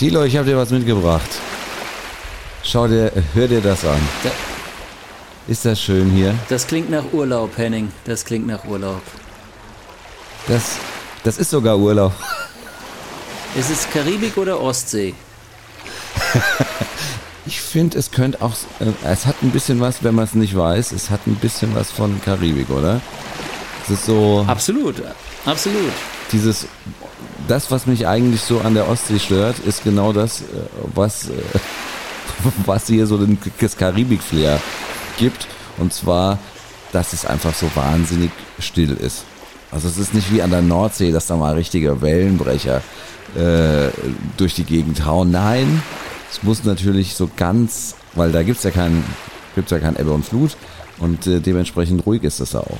Tilo, ich habe dir was mitgebracht. Schau dir, hör dir das an. Da, Ist das schön hier? das klingt nach Urlaub, Henning. Das klingt nach Urlaub. Das, das ist sogar Urlaub. Ist es Karibik oder Ostsee? Ich finde, es könnte auch, äh, es hat ein bisschen was, wenn man es nicht weiß, es hat ein bisschen was von Karibik, oder? Es ist so Absolut, absolut. dieses, das, was mich eigentlich so an der Ostsee stört, ist genau das, äh, was, äh, was hier so das Karibik-Flair gibt. Und zwar, dass es einfach so wahnsinnig still ist. Also es ist nicht wie an der Nordsee, dass da mal richtige Wellenbrecher äh, durch die Gegend hauen. Nein, es muss natürlich so ganz, weil da gibt's ja ja kein Ebbe und Flut und äh, dementsprechend ruhig ist es da auch.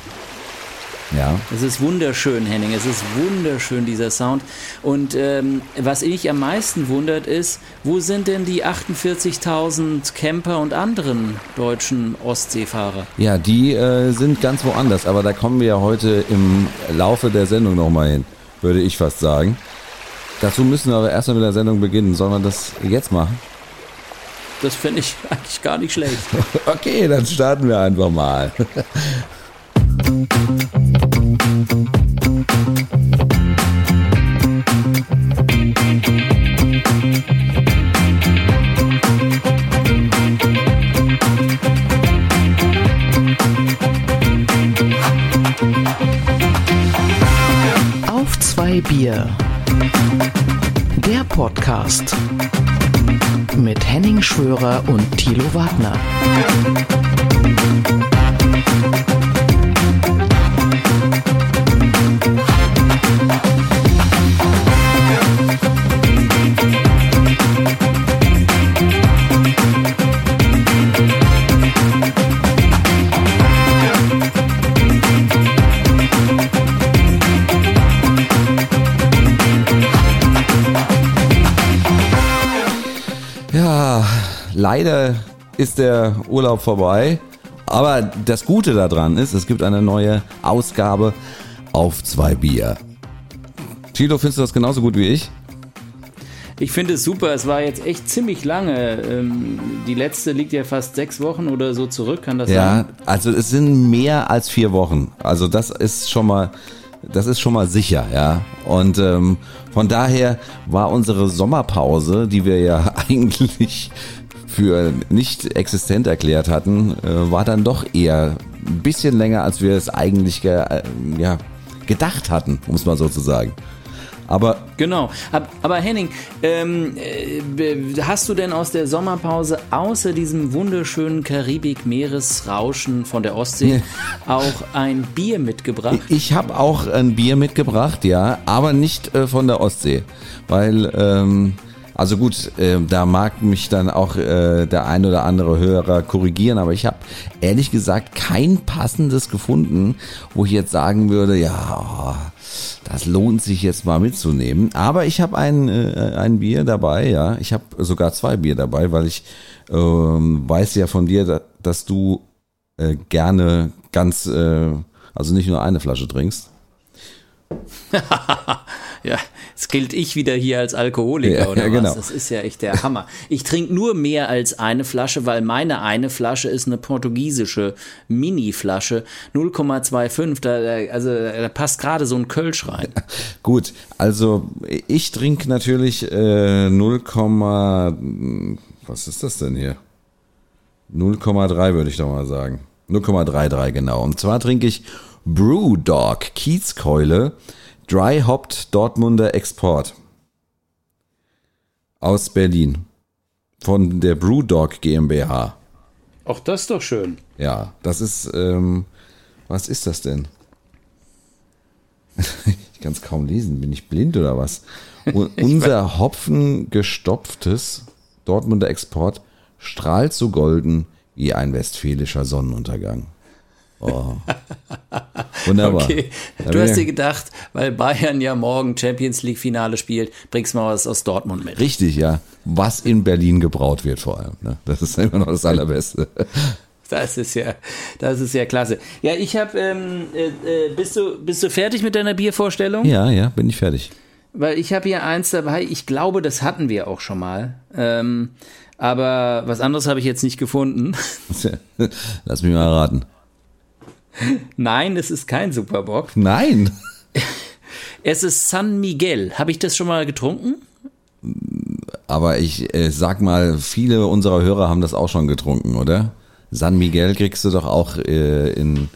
Ja. Es ist wunderschön, Henning. Es ist wunderschön, dieser Sound. Und ähm, was mich am meisten wundert ist, wo sind denn die 48.000 Camper und anderen deutschen Ostseefahrer? Ja, die äh, sind ganz woanders, aber da kommen wir ja heute im Laufe der Sendung nochmal hin, würde ich fast sagen. Dazu müssen wir aber erstmal mit der Sendung beginnen. Sollen wir das jetzt machen? Das finde ich eigentlich gar nicht schlecht. Okay, dann starten wir einfach mal. Bier. Der Podcast mit Henning Schwörer und Thilo Wagner. Leider ist der Urlaub vorbei. Aber das Gute daran ist, es gibt eine neue Ausgabe auf zwei Bier. Tilo, findest du das genauso gut wie ich? Ich finde es super. Es war jetzt echt ziemlich lange. Ähm, die letzte liegt ja fast sechs Wochen oder so zurück. Kann das sein? Ja, also es sind mehr als vier Wochen. Also das ist schon mal, das ist schon mal sicher, ja. Und ähm, von daher war unsere Sommerpause, die wir ja eigentlich für nicht existent erklärt hatten, äh, war dann doch eher ein bisschen länger, als wir es eigentlich ge äh, ja, gedacht hatten, um es mal so zu sagen. Aber Genau. Ab- Aber Henning, ähm, äh, hast du denn aus der Sommerpause außer diesem wunderschönen Karibik-Meeresrauschen von der Ostsee auch ein Bier mitgebracht? Ich habe auch ein Bier mitgebracht, ja, aber nicht äh, von der Ostsee, weil ähm, also gut, äh, da mag mich dann auch äh, der ein oder andere Hörer korrigieren, aber ich habe ehrlich gesagt kein passendes gefunden, wo ich jetzt sagen würde, ja, das lohnt sich jetzt mal mitzunehmen. Aber ich habe ein, äh, ein Bier dabei, ja, ich habe sogar zwei Bier dabei, weil ich ähm, weiß ja von dir, da, dass du äh, gerne ganz, äh, also nicht nur eine Flasche trinkst. Ja, jetzt gilt ich wieder hier als Alkoholiker Ja, oder ja, was? genau. Das ist ja echt der Hammer. Ich trinke nur mehr als eine Flasche, weil meine eine Flasche ist eine portugiesische Mini-Flasche, 0,25. Da, also da passt gerade so ein Kölsch rein. Gut, also ich trinke natürlich äh, 0, was ist das denn hier? 0,3 würde ich doch mal sagen. 0,33 genau. Und zwar trinke ich Brewdog Kiezkeule Dry Hopped Dortmunder Export aus Berlin von der Brewdog GmbH. Auch das ist doch schön. Ja, das ist, ähm, was ist das denn? ich kann es kaum lesen. Bin ich blind oder was? Un unser hopfengestopftes Dortmunder Export strahlt so golden wie ein westfälischer Sonnenuntergang. Oh. Wunderbar. Okay, Da du hast dir gedacht, weil Bayern ja morgen Champions League Finale spielt, bringst mal was aus Dortmund mit. Richtig, ja. Was in Berlin gebraut wird vor allem. Ne? Das ist immer noch das Allerbeste. Das ist ja, das ist ja klasse. Ja, ich habe, ähm, äh, äh, bist du, bist du fertig mit deiner Biervorstellung? ja, ja, bin ich fertig. weil ich habe hier eins dabei. Ich glaube, das hatten wir auch schon mal. Ähm, aber was anderes habe ich jetzt nicht gefunden. Lass mich mal raten. Nein, es ist kein Superbock. Nein. Es ist San Miguel. Habe ich das schon mal getrunken? Aber ich äh, sag mal, viele unserer Hörer haben das auch schon getrunken, oder? San Miguel kriegst du doch auch äh, in.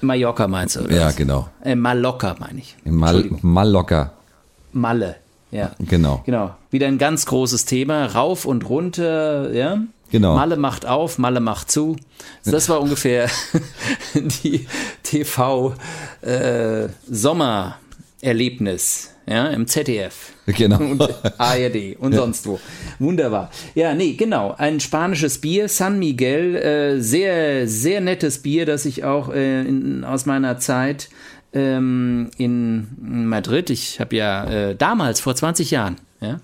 Mallorca meinst du? Oder Ja, was? genau. Äh, Mallorca meine ich. In Mal. Mallorca. Malle. Ja. Genau. Genau. Wieder ein ganz großes Thema. Rauf und runter, ja. Genau. Malle macht auf, Malle macht zu. Das war ungefähr die TV äh, Sommererlebnis, ja, im ZDF. Genau. Und ARD und sonst wo. Wunderbar. Ja, nee, genau. Ein spanisches Bier, San Miguel. Äh, sehr, sehr nettes Bier, das ich auch äh, in, aus meiner Zeit ähm, in Madrid, ich habe ja äh, damals, vor 20 Jahren, ja,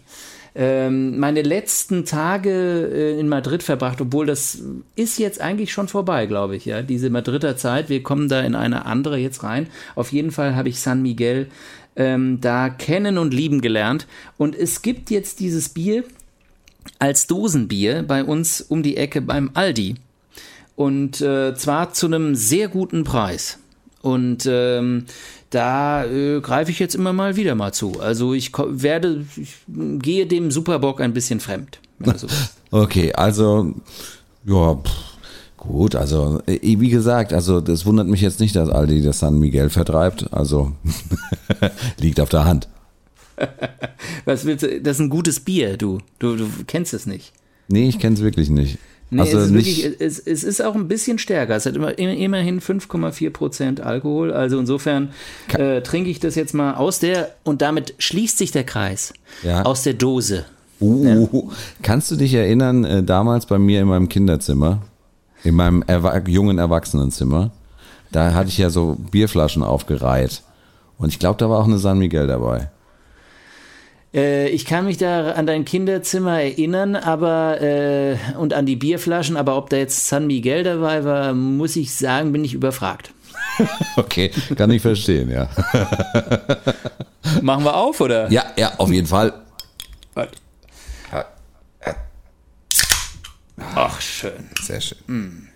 ähm, meine letzten Tage äh, in Madrid verbracht, obwohl das ist jetzt eigentlich schon vorbei, glaube ich, ja, diese Madrider Zeit. Wir kommen da in eine andere jetzt rein. Auf jeden Fall habe ich San Miguel ähm, da kennen und lieben gelernt. Und es gibt jetzt dieses Bier als Dosenbier bei uns um die Ecke beim Aldi. Und äh, zwar zu einem sehr guten Preis. Und ähm, da äh, greife ich jetzt immer mal wieder mal zu. Also ich werde, ich gehe dem Superbock ein bisschen fremd. So. Okay, also, ja, pff, gut, also, äh, wie gesagt, also, das wundert mich jetzt nicht, dass Aldi das San Miguel vertreibt, also, liegt auf der Hand. Was willst du? Das ist ein gutes Bier, du. Du, du kennst es nicht. Nee, ich kenne es wirklich nicht. Nee, also es, ist wirklich, es, es ist auch ein bisschen stärker. Es hat immer, immerhin 5,4 Prozent Alkohol. Also insofern äh, trinke ich das jetzt mal aus der, und damit schließt sich der Kreis, Ja. aus der Dose. uh, kannst du dich erinnern, äh, damals bei mir in meinem Kinderzimmer, in meinem Erwa jungen Erwachsenenzimmer, da hatte ich ja so Bierflaschen aufgereiht. Und ich glaube, da war auch eine San Miguel dabei. Äh, ich kann mich da an dein Kinderzimmer erinnern, aber äh, und an die Bierflaschen, aber ob da jetzt San Miguel dabei war, muss ich sagen, bin ich überfragt. Okay, kann ich verstehen, ja. Machen wir auf, oder? Ja, ja, auf jeden Fall. Ach, schön. Sehr schön.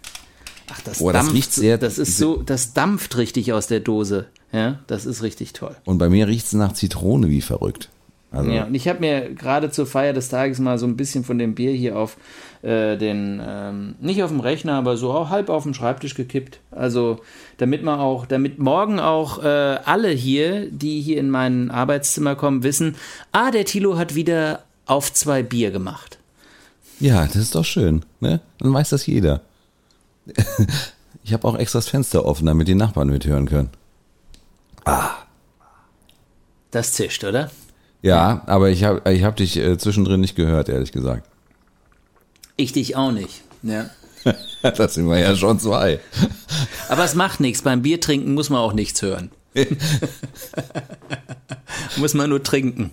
Ach, das, Boah, das dampft, riecht sehr- das ist so, das dampft richtig aus der Dose. Ja, das ist richtig toll. Und bei mir riecht es nach Zitrone wie verrückt. Also, Ja, und ich habe mir gerade zur Feier des Tages mal so ein bisschen von dem Bier hier auf äh, den, ähm, nicht auf dem Rechner, aber so auch halb auf dem Schreibtisch gekippt. Also damit man auch, damit morgen auch äh, alle hier, die hier in mein Arbeitszimmer kommen, wissen, ah, der Tilo hat wieder auf zwei Bier gemacht. ja, das ist doch schön. Ne? Dann weiß das jeder. Ich habe auch extra das Fenster offen, damit die Nachbarn mithören können. Das zischt, oder? Ja, aber ich habe ich hab dich äh, zwischendrin nicht gehört, ehrlich gesagt. Ich dich auch nicht. Ja. Das sind wir ja schon zwei. Aber es macht nichts. Beim Bier trinken muss man auch nichts hören. muss man nur trinken.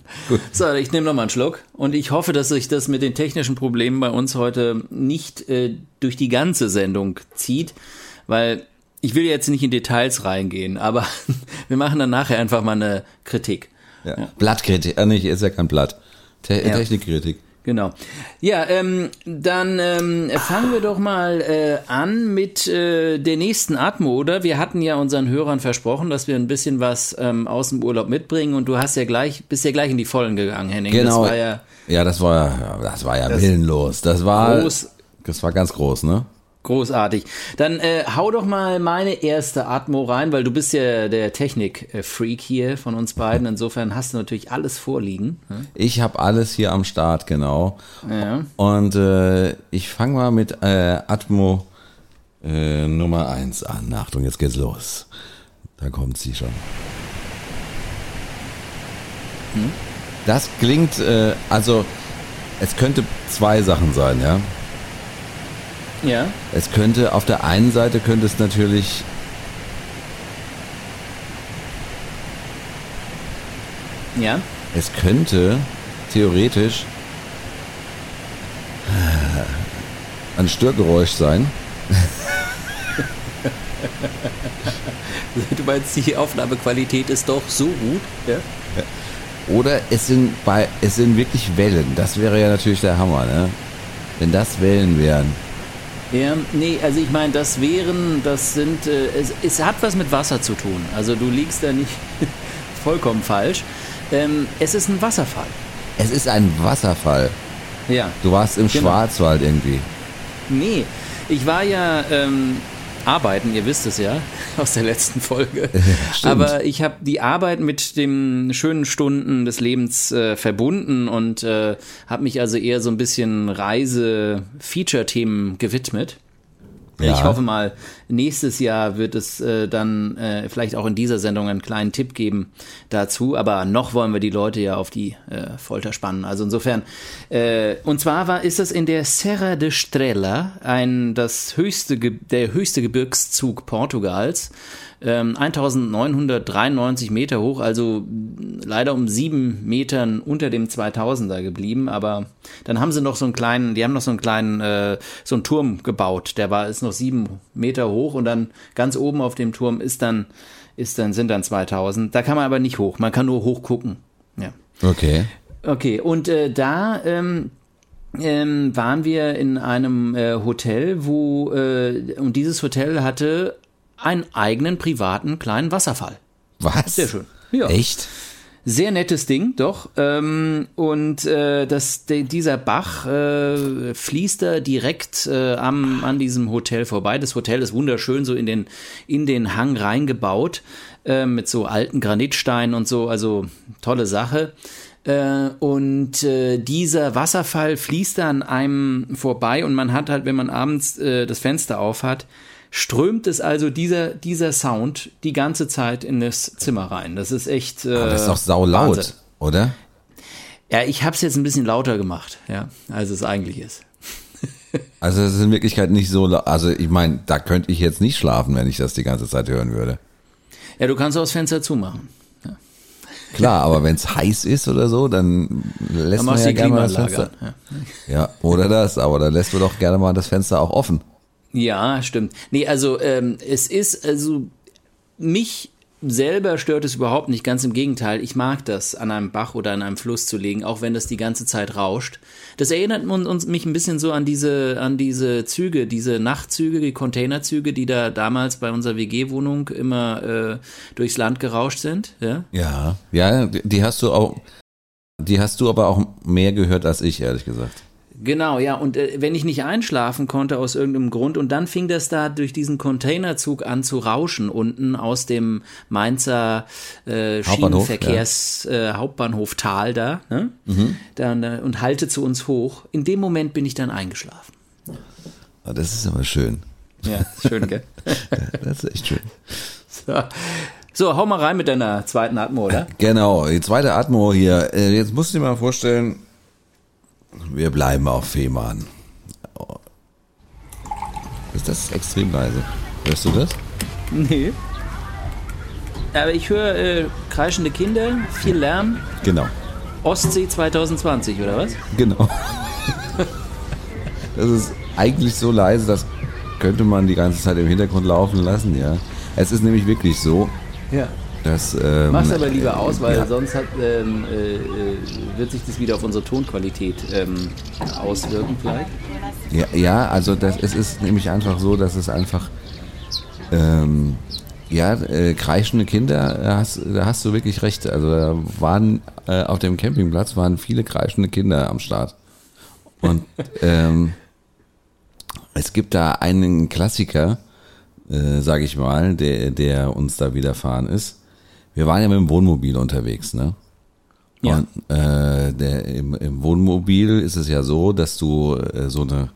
So, ich nehme noch mal einen Schluck und ich hoffe, dass sich das mit den technischen Problemen bei uns heute nicht äh, durch die ganze Sendung zieht, weil ich will jetzt nicht in Details reingehen, aber wir machen dann nachher einfach mal eine Kritik. Ja. Blattkritik, äh, nicht, ist ja kein Blatt. Te Ja. Technikkritik. Genau. Ja, ähm, dann ähm, fangen wir doch mal äh, an mit äh, der nächsten Atmo, oder? Wir hatten ja unseren Hörern versprochen, dass wir ein bisschen was ähm, aus dem Urlaub mitbringen und du hast ja gleich, bist ja gleich in die Vollen gegangen, Henning. Genau. Das war ja Ja, das war, ja, das war ja willenlos. Das war, Groß. das war ganz groß, ne? Großartig. Dann äh, hau doch mal meine erste Atmo rein, weil du bist ja der Technik-Freak hier von uns beiden. Insofern hast du natürlich alles vorliegen. ne? Ich habe alles hier am Start, genau. Ja. Und äh, ich fange mal mit äh, Atmo äh, Nummer 1 an. Achtung, jetzt geht's los. Da kommt sie schon. Das klingt, äh, also es könnte zwei Sachen sein, ja. Ja. Es könnte, auf der einen Seite könnte es natürlich Ja. Es könnte theoretisch äh, ein Störgeräusch sein. Du meinst, die Aufnahmequalität ist doch so gut. Ja. Oder es sind bei, es sind wirklich Wellen. Das wäre ja natürlich der Hammer, ne? Wenn das Wellen wären. Ja, nee, also ich meine, das wären, das sind, äh, es, es hat was mit Wasser zu tun. Also du liegst da nicht vollkommen falsch. Ähm, es ist ein Wasserfall. Es ist ein Wasserfall. Ja. Du warst im Genau. Schwarzwald irgendwie. Nee, ich war ja ähm, arbeiten, ihr wisst es ja aus der letzten Folge. Aber ich habe die Arbeit mit den schönen Stunden des Lebens äh, verbunden und äh, habe mich also eher so ein bisschen Reise-Feature-Themen gewidmet. Ja. Ich hoffe mal, nächstes Jahr wird es äh, dann äh, vielleicht auch in dieser Sendung einen kleinen Tipp geben dazu. Aber noch wollen wir die Leute ja auf die äh, Folter spannen. Also insofern. Äh, und zwar war ist das in der Serra de Estrela, ein das höchste der höchste Gebirgszug Portugals. Ähm, 1993 Meter hoch, also leider um sieben Metern unter dem 2000er geblieben, aber dann haben sie noch so einen kleinen, die haben noch so einen kleinen, äh, so einen Turm gebaut, der war, ist noch sieben Meter hoch und dann ganz oben auf dem Turm ist dann, ist dann, sind dann 2000. Da kann man aber nicht hoch, man kann nur hoch gucken. Ja. Okay. Okay, und äh, da ähm, ähm, waren wir in einem äh, Hotel, wo äh, und dieses Hotel hatte einen eigenen privaten kleinen Wasserfall. Was? Sehr schön. Ja. Echt? Sehr nettes Ding, doch. Ähm, und äh, das, de, dieser Bach äh, fließt da direkt äh, am, an diesem Hotel vorbei. Das Hotel ist wunderschön so in den, in den Hang reingebaut, äh, mit so alten Granitsteinen und so. Also tolle Sache. Äh, und äh, dieser Wasserfall fließt an einem vorbei und man hat halt, wenn man abends äh, das Fenster auf hat, strömt es also dieser, dieser Sound die ganze Zeit in das Zimmer rein. Das ist echt. Äh, Aber das ist doch saulaut, Wahnsinn. oder? Ja, ich habe es jetzt ein bisschen lauter gemacht, ja, als es eigentlich ist. Also es ist in Wirklichkeit nicht so, lau- also ich meine, da könnte ich jetzt nicht schlafen, wenn ich das die ganze Zeit hören würde. Ja, du kannst auch das Fenster zumachen. Klar, aber wenn es heiß ist oder so, dann lässt Dann man ja gerne mal das Fenster. an. Ja. Ja, oder das, aber dann lässt du doch gerne mal das Fenster auch offen. Ja, stimmt. Nee, also ähm, es ist, also mich selber stört es überhaupt nicht, ganz im Gegenteil. Ich mag das, an einem Bach oder an einem Fluss zu legen, auch wenn das die ganze Zeit rauscht. Das erinnert uns, mich ein bisschen so an diese, an diese Züge, diese Nachtzüge, die Containerzüge, die da damals bei unserer WG-Wohnung immer äh, durchs Land gerauscht sind. Ja? Ja. Ja, die hast du auch, die hast du aber auch mehr gehört als ich, ehrlich gesagt. Genau, ja. Und äh, wenn ich nicht einschlafen konnte aus irgendeinem Grund und dann fing das da durch diesen Containerzug an zu rauschen unten aus dem Mainzer äh, Schienenverkehrs äh, Hauptbahnhoftal da, ne? dann, äh, und halte zu uns hoch. In dem Moment bin ich dann eingeschlafen. Ah, Das ist aber schön. Ja, schön, gell? Das ist echt schön. so. so, hau mal rein mit deiner zweiten Atmo, oder? Genau, die zweite Atmo hier. Äh, Jetzt musst du dir mal vorstellen, wir bleiben auf Fehmarn. Ist das extrem leise? Hörst du das? Nee. Aber ich höre äh, kreischende Kinder, viel Lärm. Genau. Ostsee 2020, oder was? Genau. Das ist eigentlich so leise, das könnte man die ganze Zeit im Hintergrund laufen lassen, ja. Es ist nämlich wirklich so, Ja. Dass. Ähm, Mach's aber lieber aus, weil ja. sonst hat, ähm, äh, äh, wird sich das wieder auf unsere Tonqualität ähm, auswirken vielleicht. Ja, ja also das, es ist nämlich einfach so, dass es einfach. Ähm, ja, äh, kreischende Kinder, da hast, da hast du wirklich recht. Also da waren äh, auf dem Campingplatz waren viele kreischende Kinder am Start. Und ähm, es gibt da einen Klassiker, äh, sage ich mal, der, der uns da widerfahren ist. Wir waren ja mit dem Wohnmobil unterwegs, ne? Ja. Und äh, der, im, im Wohnmobil ist es ja so, dass du äh, so eine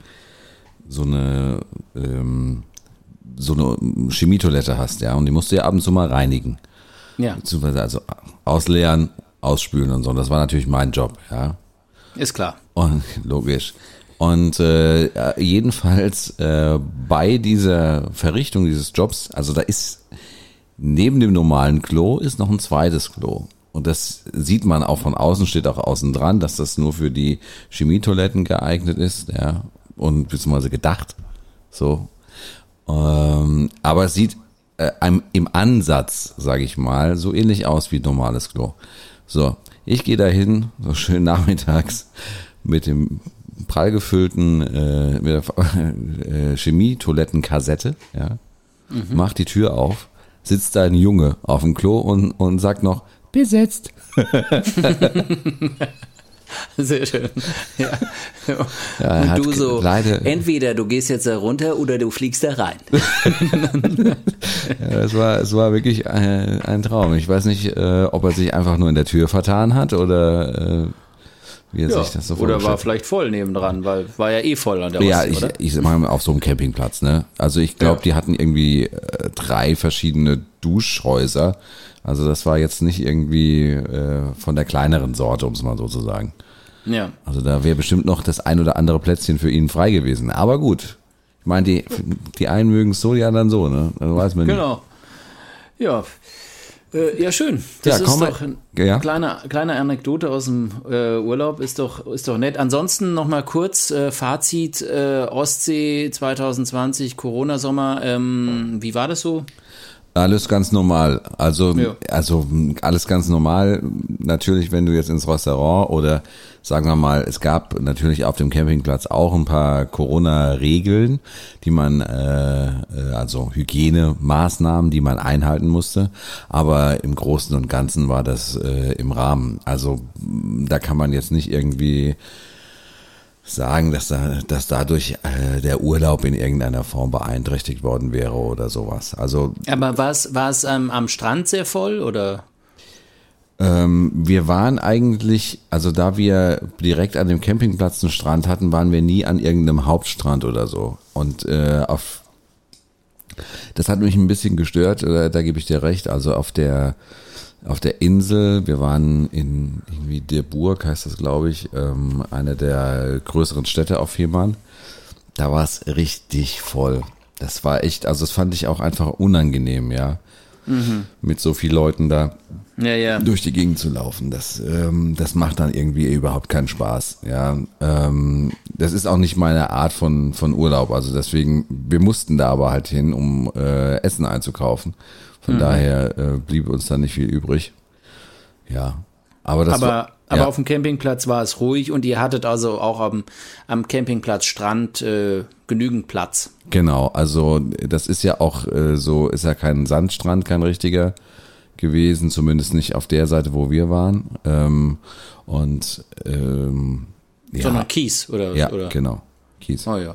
so eine ähm, so eine Chemietoilette hast, ja, und die musst du ja ab und zu mal reinigen. Ja, Beziehungsweise also ausleeren, ausspülen und so. Und das war natürlich mein Job, ja. ist klar. Und logisch. Und äh, jedenfalls äh, bei dieser Verrichtung dieses Jobs, also da ist neben dem normalen Klo ist noch ein zweites Klo. Und das sieht man auch von außen, steht auch außen dran, dass das nur für die Chemietoiletten geeignet ist, ja, und beziehungsweise gedacht. So. Ähm, aber es sieht äh, im Ansatz, sage ich mal, so ähnlich aus wie ein normales Klo. So, ich gehe dahin, so schön nachmittags, mit dem prall gefüllten äh, mit der äh, Chemie-Toilettenkassette, ja, mhm. mach die Tür auf, sitzt da ein Junge auf dem Klo und, und sagt noch, besetzt. Sehr schön. Ja. Ja, und du so, leider, entweder du gehst jetzt da runter oder du fliegst da rein. ja, es, war, es war wirklich ein, ein Traum. Ich weiß nicht, äh, ob er sich einfach nur in der Tür vertan hat oder äh, wie er ja, sich das so Oder war vielleicht voll nebendran, weil war ja eh voll an der Ja, Ostsee, ich, oder? ich meine auf so einem Campingplatz, ne? Also ich glaube, ja. die hatten irgendwie äh, drei verschiedene Duschhäuser. Also das war jetzt nicht irgendwie äh, von der kleineren Sorte, um es mal so zu sagen. Ja. Also da wäre bestimmt noch das ein oder andere Plätzchen für ihn frei gewesen. Aber gut. Ich meine, die, die einen mögen es so, die anderen so, ne? Das weiß man genau. nicht. Genau. Ja. Äh, ja, schön. Das ja, ist doch eine ja. kleine, kleine Anekdote aus dem äh, Urlaub, ist doch, ist doch nett. Ansonsten nochmal kurz äh, Fazit äh, Ostsee 2020, Corona-Sommer. Ähm, wie war das so? Alles ganz normal. Also, ja. also alles ganz normal. Natürlich, wenn du jetzt ins Restaurant oder sagen wir mal, es gab natürlich auf dem Campingplatz auch ein paar Corona-Regeln, die man, äh, äh, also Hygienemaßnahmen, die man einhalten musste. Aber im Großen und Ganzen war das äh, im Rahmen. Also da kann man jetzt nicht irgendwie sagen, dass, da, dass dadurch äh, der Urlaub in irgendeiner Form beeinträchtigt worden wäre oder sowas. Also, Aber war es, war es ähm, am Strand sehr voll oder? Ähm, wir waren eigentlich, also da wir direkt an dem Campingplatz einen Strand hatten, waren wir nie an irgendeinem Hauptstrand oder so. Und äh, auf das hat mich ein bisschen gestört, da, da gebe ich dir recht. Also auf der auf der Insel. Wir waren in irgendwie der Burg, heißt das, glaube ich, ähm, eine der größeren Städte auf Fehmarn. Da war es richtig voll. Das war echt, also das fand ich auch einfach unangenehm, ja. Mhm. Mit so vielen Leuten da ja, ja. durch die Gegend zu laufen. Das, ähm, das macht dann irgendwie überhaupt keinen Spaß. Ja, ähm, das ist auch nicht meine Art von, von Urlaub. Also deswegen, wir mussten da aber halt hin, um äh, Essen einzukaufen. Von mhm. daher äh, blieb uns da nicht viel übrig. Ja. Aber das aber, war, aber auf dem Campingplatz war es ruhig und ihr hattet also auch am, am Campingplatz Strand äh, genügend Platz. Genau, also das ist ja auch äh, so, ist ja kein Sandstrand, kein richtiger gewesen, zumindest nicht auf der Seite, wo wir waren. Ähm, und ähm, ja. Sondern Kies, oder? Ja, oder? genau. Kies. Oh ja.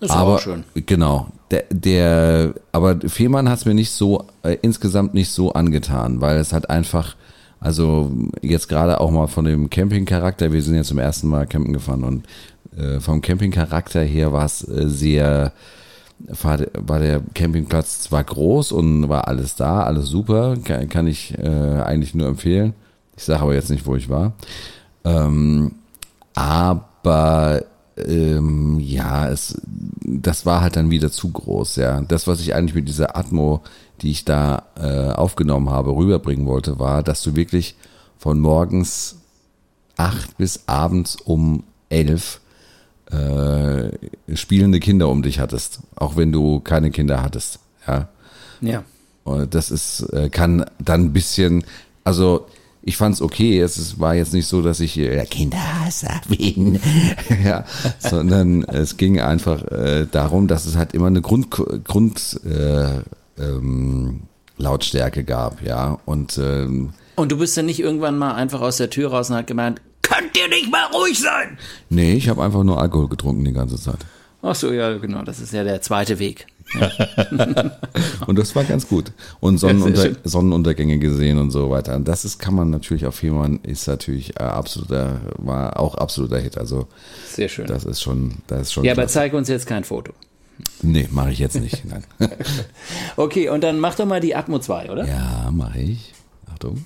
Ist aber, auch schön. Genau. Der, der aber Fehmarn hat es mir nicht so, äh, insgesamt nicht so angetan, weil es hat einfach, also jetzt gerade auch mal von dem Campingcharakter, wir sind ja zum ersten Mal campen gefahren und äh, vom Campingcharakter her war es äh, sehr, war, war der Campingplatz zwar groß und war alles da, alles super, kann, kann ich äh, eigentlich nur empfehlen. Ich sage aber jetzt nicht, wo ich war. Ähm, aber ähm, ja, es, das war halt dann wieder zu groß, ja. Das, was ich eigentlich mit dieser Atmo, die ich da äh, aufgenommen habe, rüberbringen wollte, war, dass du wirklich von morgens acht bis abends um elf äh, spielende Kinder um dich hattest, auch wenn du keine Kinder hattest, ja. Ja. Und das ist, äh, kann dann ein bisschen, also ich fand es okay. Es war jetzt nicht so, dass ich äh, Kinderhasser bin, ja, sondern es ging einfach äh, darum, dass es halt immer eine Grund, Grund äh, ähm, Lautstärke gab, ja. Und ähm, und du bist ja nicht irgendwann mal einfach aus der Tür raus und hat gemeint, könnt ihr nicht mal ruhig sein? Nee, ich habe einfach nur Alkohol getrunken die ganze Zeit. Ach so, ja, genau. Das ist ja der zweite Weg. und das war ganz gut. Und Sonnenunter Sonnenuntergänge gesehen und so weiter. Und das ist, kann man natürlich auf Fehmarn, ist natürlich äh, absoluter, war auch absoluter Hit. Also sehr schön. Das ist schon, das ist schon. Ja, klasse. aber zeig uns jetzt kein Foto. Nee, mache ich jetzt nicht. Nein. okay, und dann mach doch mal die Atmo 2, oder? Ja, mache ich. Achtung.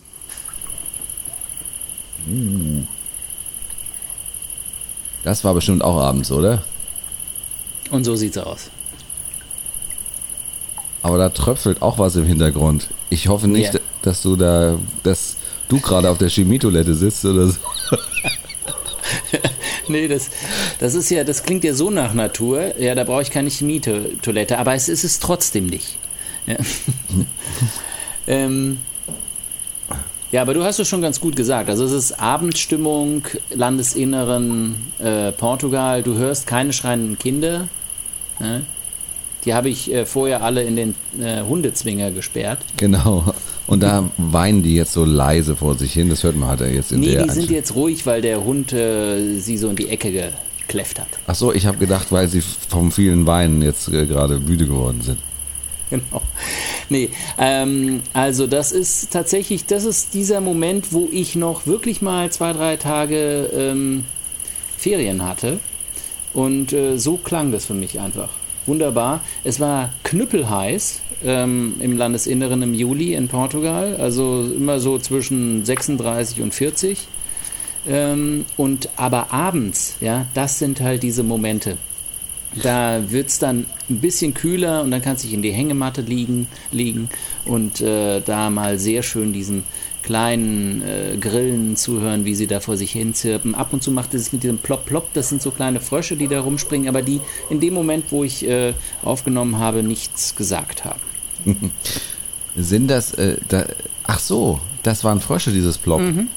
Das war bestimmt auch abends, oder? Und so sieht's aus. Aber da tröpfelt auch was im Hintergrund. Ich hoffe nicht, yeah. dass du da, dass du gerade auf der Chemietoilette sitzt oder so. nee, das, das ist ja, das klingt ja so nach Natur. Ja, da brauche ich keine Chemietoilette, aber es ist es trotzdem nicht. Ja. ähm, ja, aber du hast es schon ganz gut gesagt. Also es ist Abendstimmung, Landesinneren äh, Portugal. Du hörst keine schreienden Kinder. Ne? Die habe ich äh, vorher alle in den äh, Hundezwinger gesperrt. Genau. Und da weinen die jetzt so leise vor sich hin. Das hört man halt jetzt in nee, der die sind jetzt ruhig, weil der Hund äh, sie so in die Ecke gekläfft hat. Ach so, ich habe gedacht, weil sie vom vielen Weinen jetzt äh, gerade müde geworden sind. Genau. Nee, ähm, also das ist tatsächlich, das ist dieser Moment, wo ich noch wirklich mal zwei, drei Tage ähm, Ferien hatte. Und äh, so klang das für mich einfach. Wunderbar. Es war knüppelheiß ähm, im Landesinneren im Juli in Portugal, also immer so zwischen 36 und 40. Ähm, und aber abends, ja, das sind halt diese Momente. Da wird es dann ein bisschen kühler und dann kannst du dich in die Hängematte liegen, liegen und äh, da mal sehr schön diesen kleinen äh, Grillen zuhören, wie sie da vor sich hin zirpen. Ab und zu macht es mit diesem Plop Plop, das sind so kleine Frösche, die da rumspringen, aber die in dem Moment, wo ich äh, aufgenommen habe, nichts gesagt haben. sind das, äh, da, ach so, das waren Frösche, dieses Plop. Mhm.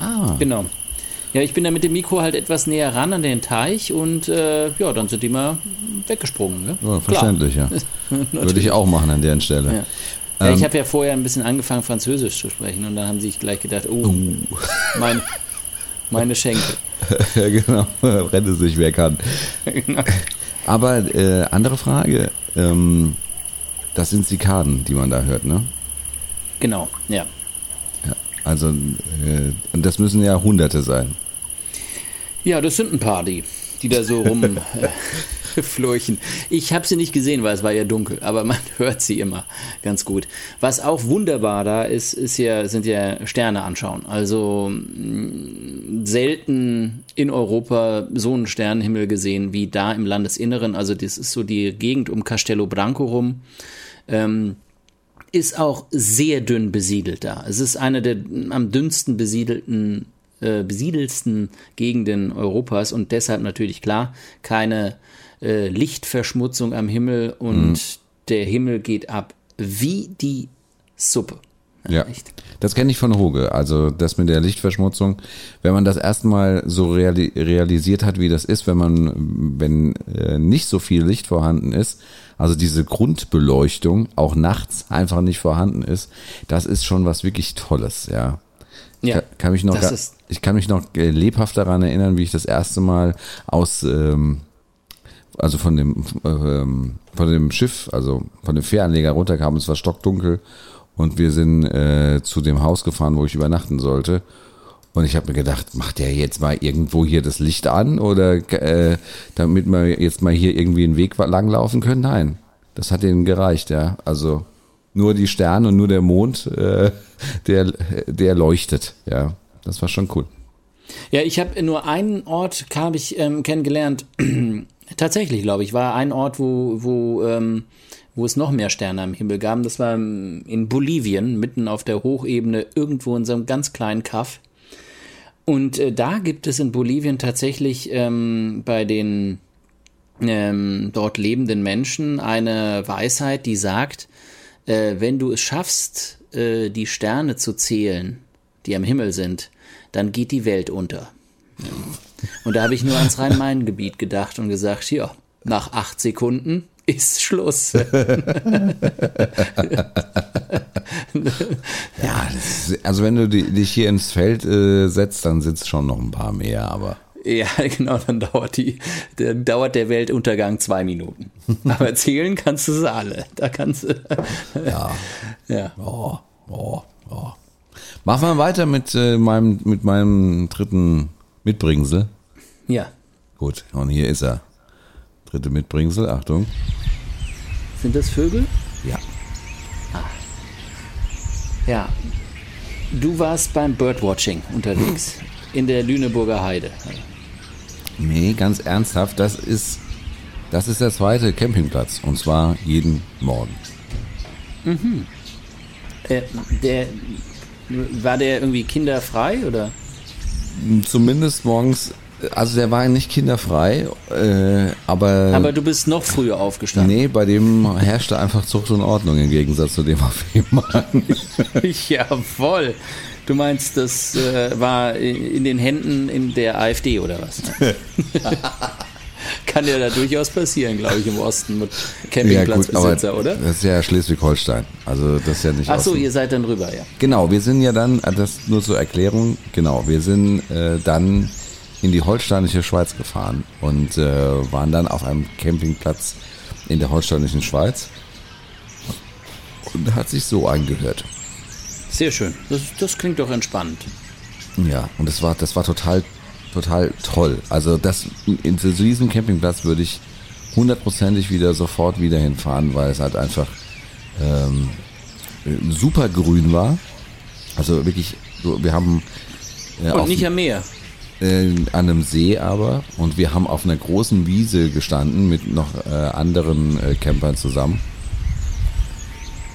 Ah. Genau. Ja, ich bin da mit dem Mikro halt etwas näher ran an den Teich und äh, ja, dann sind die mal weggesprungen. Ne? Ja, verständlich, Klar. ja. Würde ich auch machen an der Stelle. Ja. Ja, ich ähm, habe ja vorher ein bisschen angefangen, Französisch zu sprechen und dann haben sie sich gleich gedacht, oh, uh. mein, meine Schenkel. ja, genau, renne sich wer kann. genau. Aber äh, andere Frage, ähm, das sind Zikaden, die man da hört, ne? Genau, ja. ja also, äh, das müssen ja Hunderte sein. Ja, das sind ein paar, die, die da so rumflurchen. Ich habe sie nicht gesehen, weil es war ja dunkel, aber man hört sie immer ganz gut. Was auch wunderbar da ist, ist ja, sind ja Sterne anschauen. Also mm, selten in Europa so einen Sternenhimmel gesehen wie da im Landesinneren. Also das ist so die Gegend um Castello Branco rum. Ähm, ist auch sehr dünn besiedelt da. Es ist eine der am dünnsten besiedelten äh, besiedelsten Gegenden Europas und deshalb natürlich klar keine äh, Lichtverschmutzung am Himmel und mhm. der Himmel geht ab wie die Suppe. Ja, Echt? das kenne ich von Hoge. Also das mit der Lichtverschmutzung, wenn man das erstmal so reali realisiert hat, wie das ist, wenn man, wenn äh, nicht so viel Licht vorhanden ist, also diese Grundbeleuchtung auch nachts einfach nicht vorhanden ist, das ist schon was wirklich Tolles, ja. Ja, kann, kann mich noch, ich kann mich noch äh, lebhaft daran erinnern, wie ich das erste Mal aus, ähm, also von dem, ähm, von dem Schiff, also von dem Fähranleger runterkam. Es war stockdunkel und wir sind äh, zu dem Haus gefahren, wo ich übernachten sollte. Und ich habe mir gedacht, macht der jetzt mal irgendwo hier das Licht an oder äh, damit wir jetzt mal hier irgendwie einen Weg langlaufen können? Nein, das hat denen gereicht, ja. Also nur die Sterne und nur der Mond, äh, der, der leuchtet. Ja, das war schon cool. Ja, ich habe nur einen Ort habe ich ähm, kennengelernt. Tatsächlich, glaube ich, war ein Ort, wo, wo, ähm, wo es noch mehr Sterne am Himmel gab. Das war in Bolivien, mitten auf der Hochebene, irgendwo in so einem ganz kleinen Kaff. Und äh, da gibt es in Bolivien tatsächlich ähm, bei den ähm, dort lebenden Menschen eine Weisheit, die sagt, äh, wenn du es schaffst, äh, die Sterne zu zählen, die am Himmel sind, dann geht die Welt unter. Und da habe ich nur ans Rhein-Main-Gebiet gedacht und gesagt, ja, nach acht Sekunden ist Schluss. ja, ist, also wenn du dich hier ins Feld äh, setzt, dann sitzt schon noch ein paar mehr, aber. Ja, genau, dann dauert die, dann dauert der Weltuntergang zwei Minuten. Aber zählen kannst du sie alle. Da kannst du. ja. Ja. Oh, oh, oh. Machen wir weiter mit äh, meinem, mit meinem dritten Mitbringsel. Ja. Gut, und hier ist er. Dritte Mitbringsel, Achtung. Sind das Vögel? Ja. Ah. Ja. Du warst beim Birdwatching unterwegs in der Lüneburger Heide. Nee, ganz ernsthaft, das ist, das ist der zweite Campingplatz und zwar jeden Morgen. Mhm. Äh, der, war der irgendwie kinderfrei oder? Zumindest morgens Also der war nicht kinderfrei, äh, aber. Aber du bist noch früher aufgestanden. Nee, bei dem herrschte einfach Zucht und Ordnung im Gegensatz zu dem auf Fehmarn. Jawohl. Du meinst, das äh, war in den Händen in der AfD oder was? Kann ja da durchaus passieren, glaube ich, im Osten mit Campingplatzbesitzer, ja, gut, oder? Das ist ja Schleswig-Holstein. Also das ist ja nicht. Ach so, Osten. ihr seid dann rüber, ja. Genau, wir sind ja dann, das nur zur Erklärung, genau, wir sind äh, dann in die holsteinische Schweiz gefahren und äh, waren dann auf einem Campingplatz in der holsteinischen Schweiz. Und hat sich so angehört. Sehr schön. Das, das klingt doch entspannt. Ja, und das war, das war total, total toll. Also das, in, zu diesem Campingplatz würde ich hundertprozentig wieder sofort wieder hinfahren, weil es halt einfach ähm, super grün war. Also wirklich, wir haben äh, und nicht am Meer. Äh, an einem See aber und wir haben auf einer großen Wiese gestanden mit noch äh, anderen äh, Campern zusammen.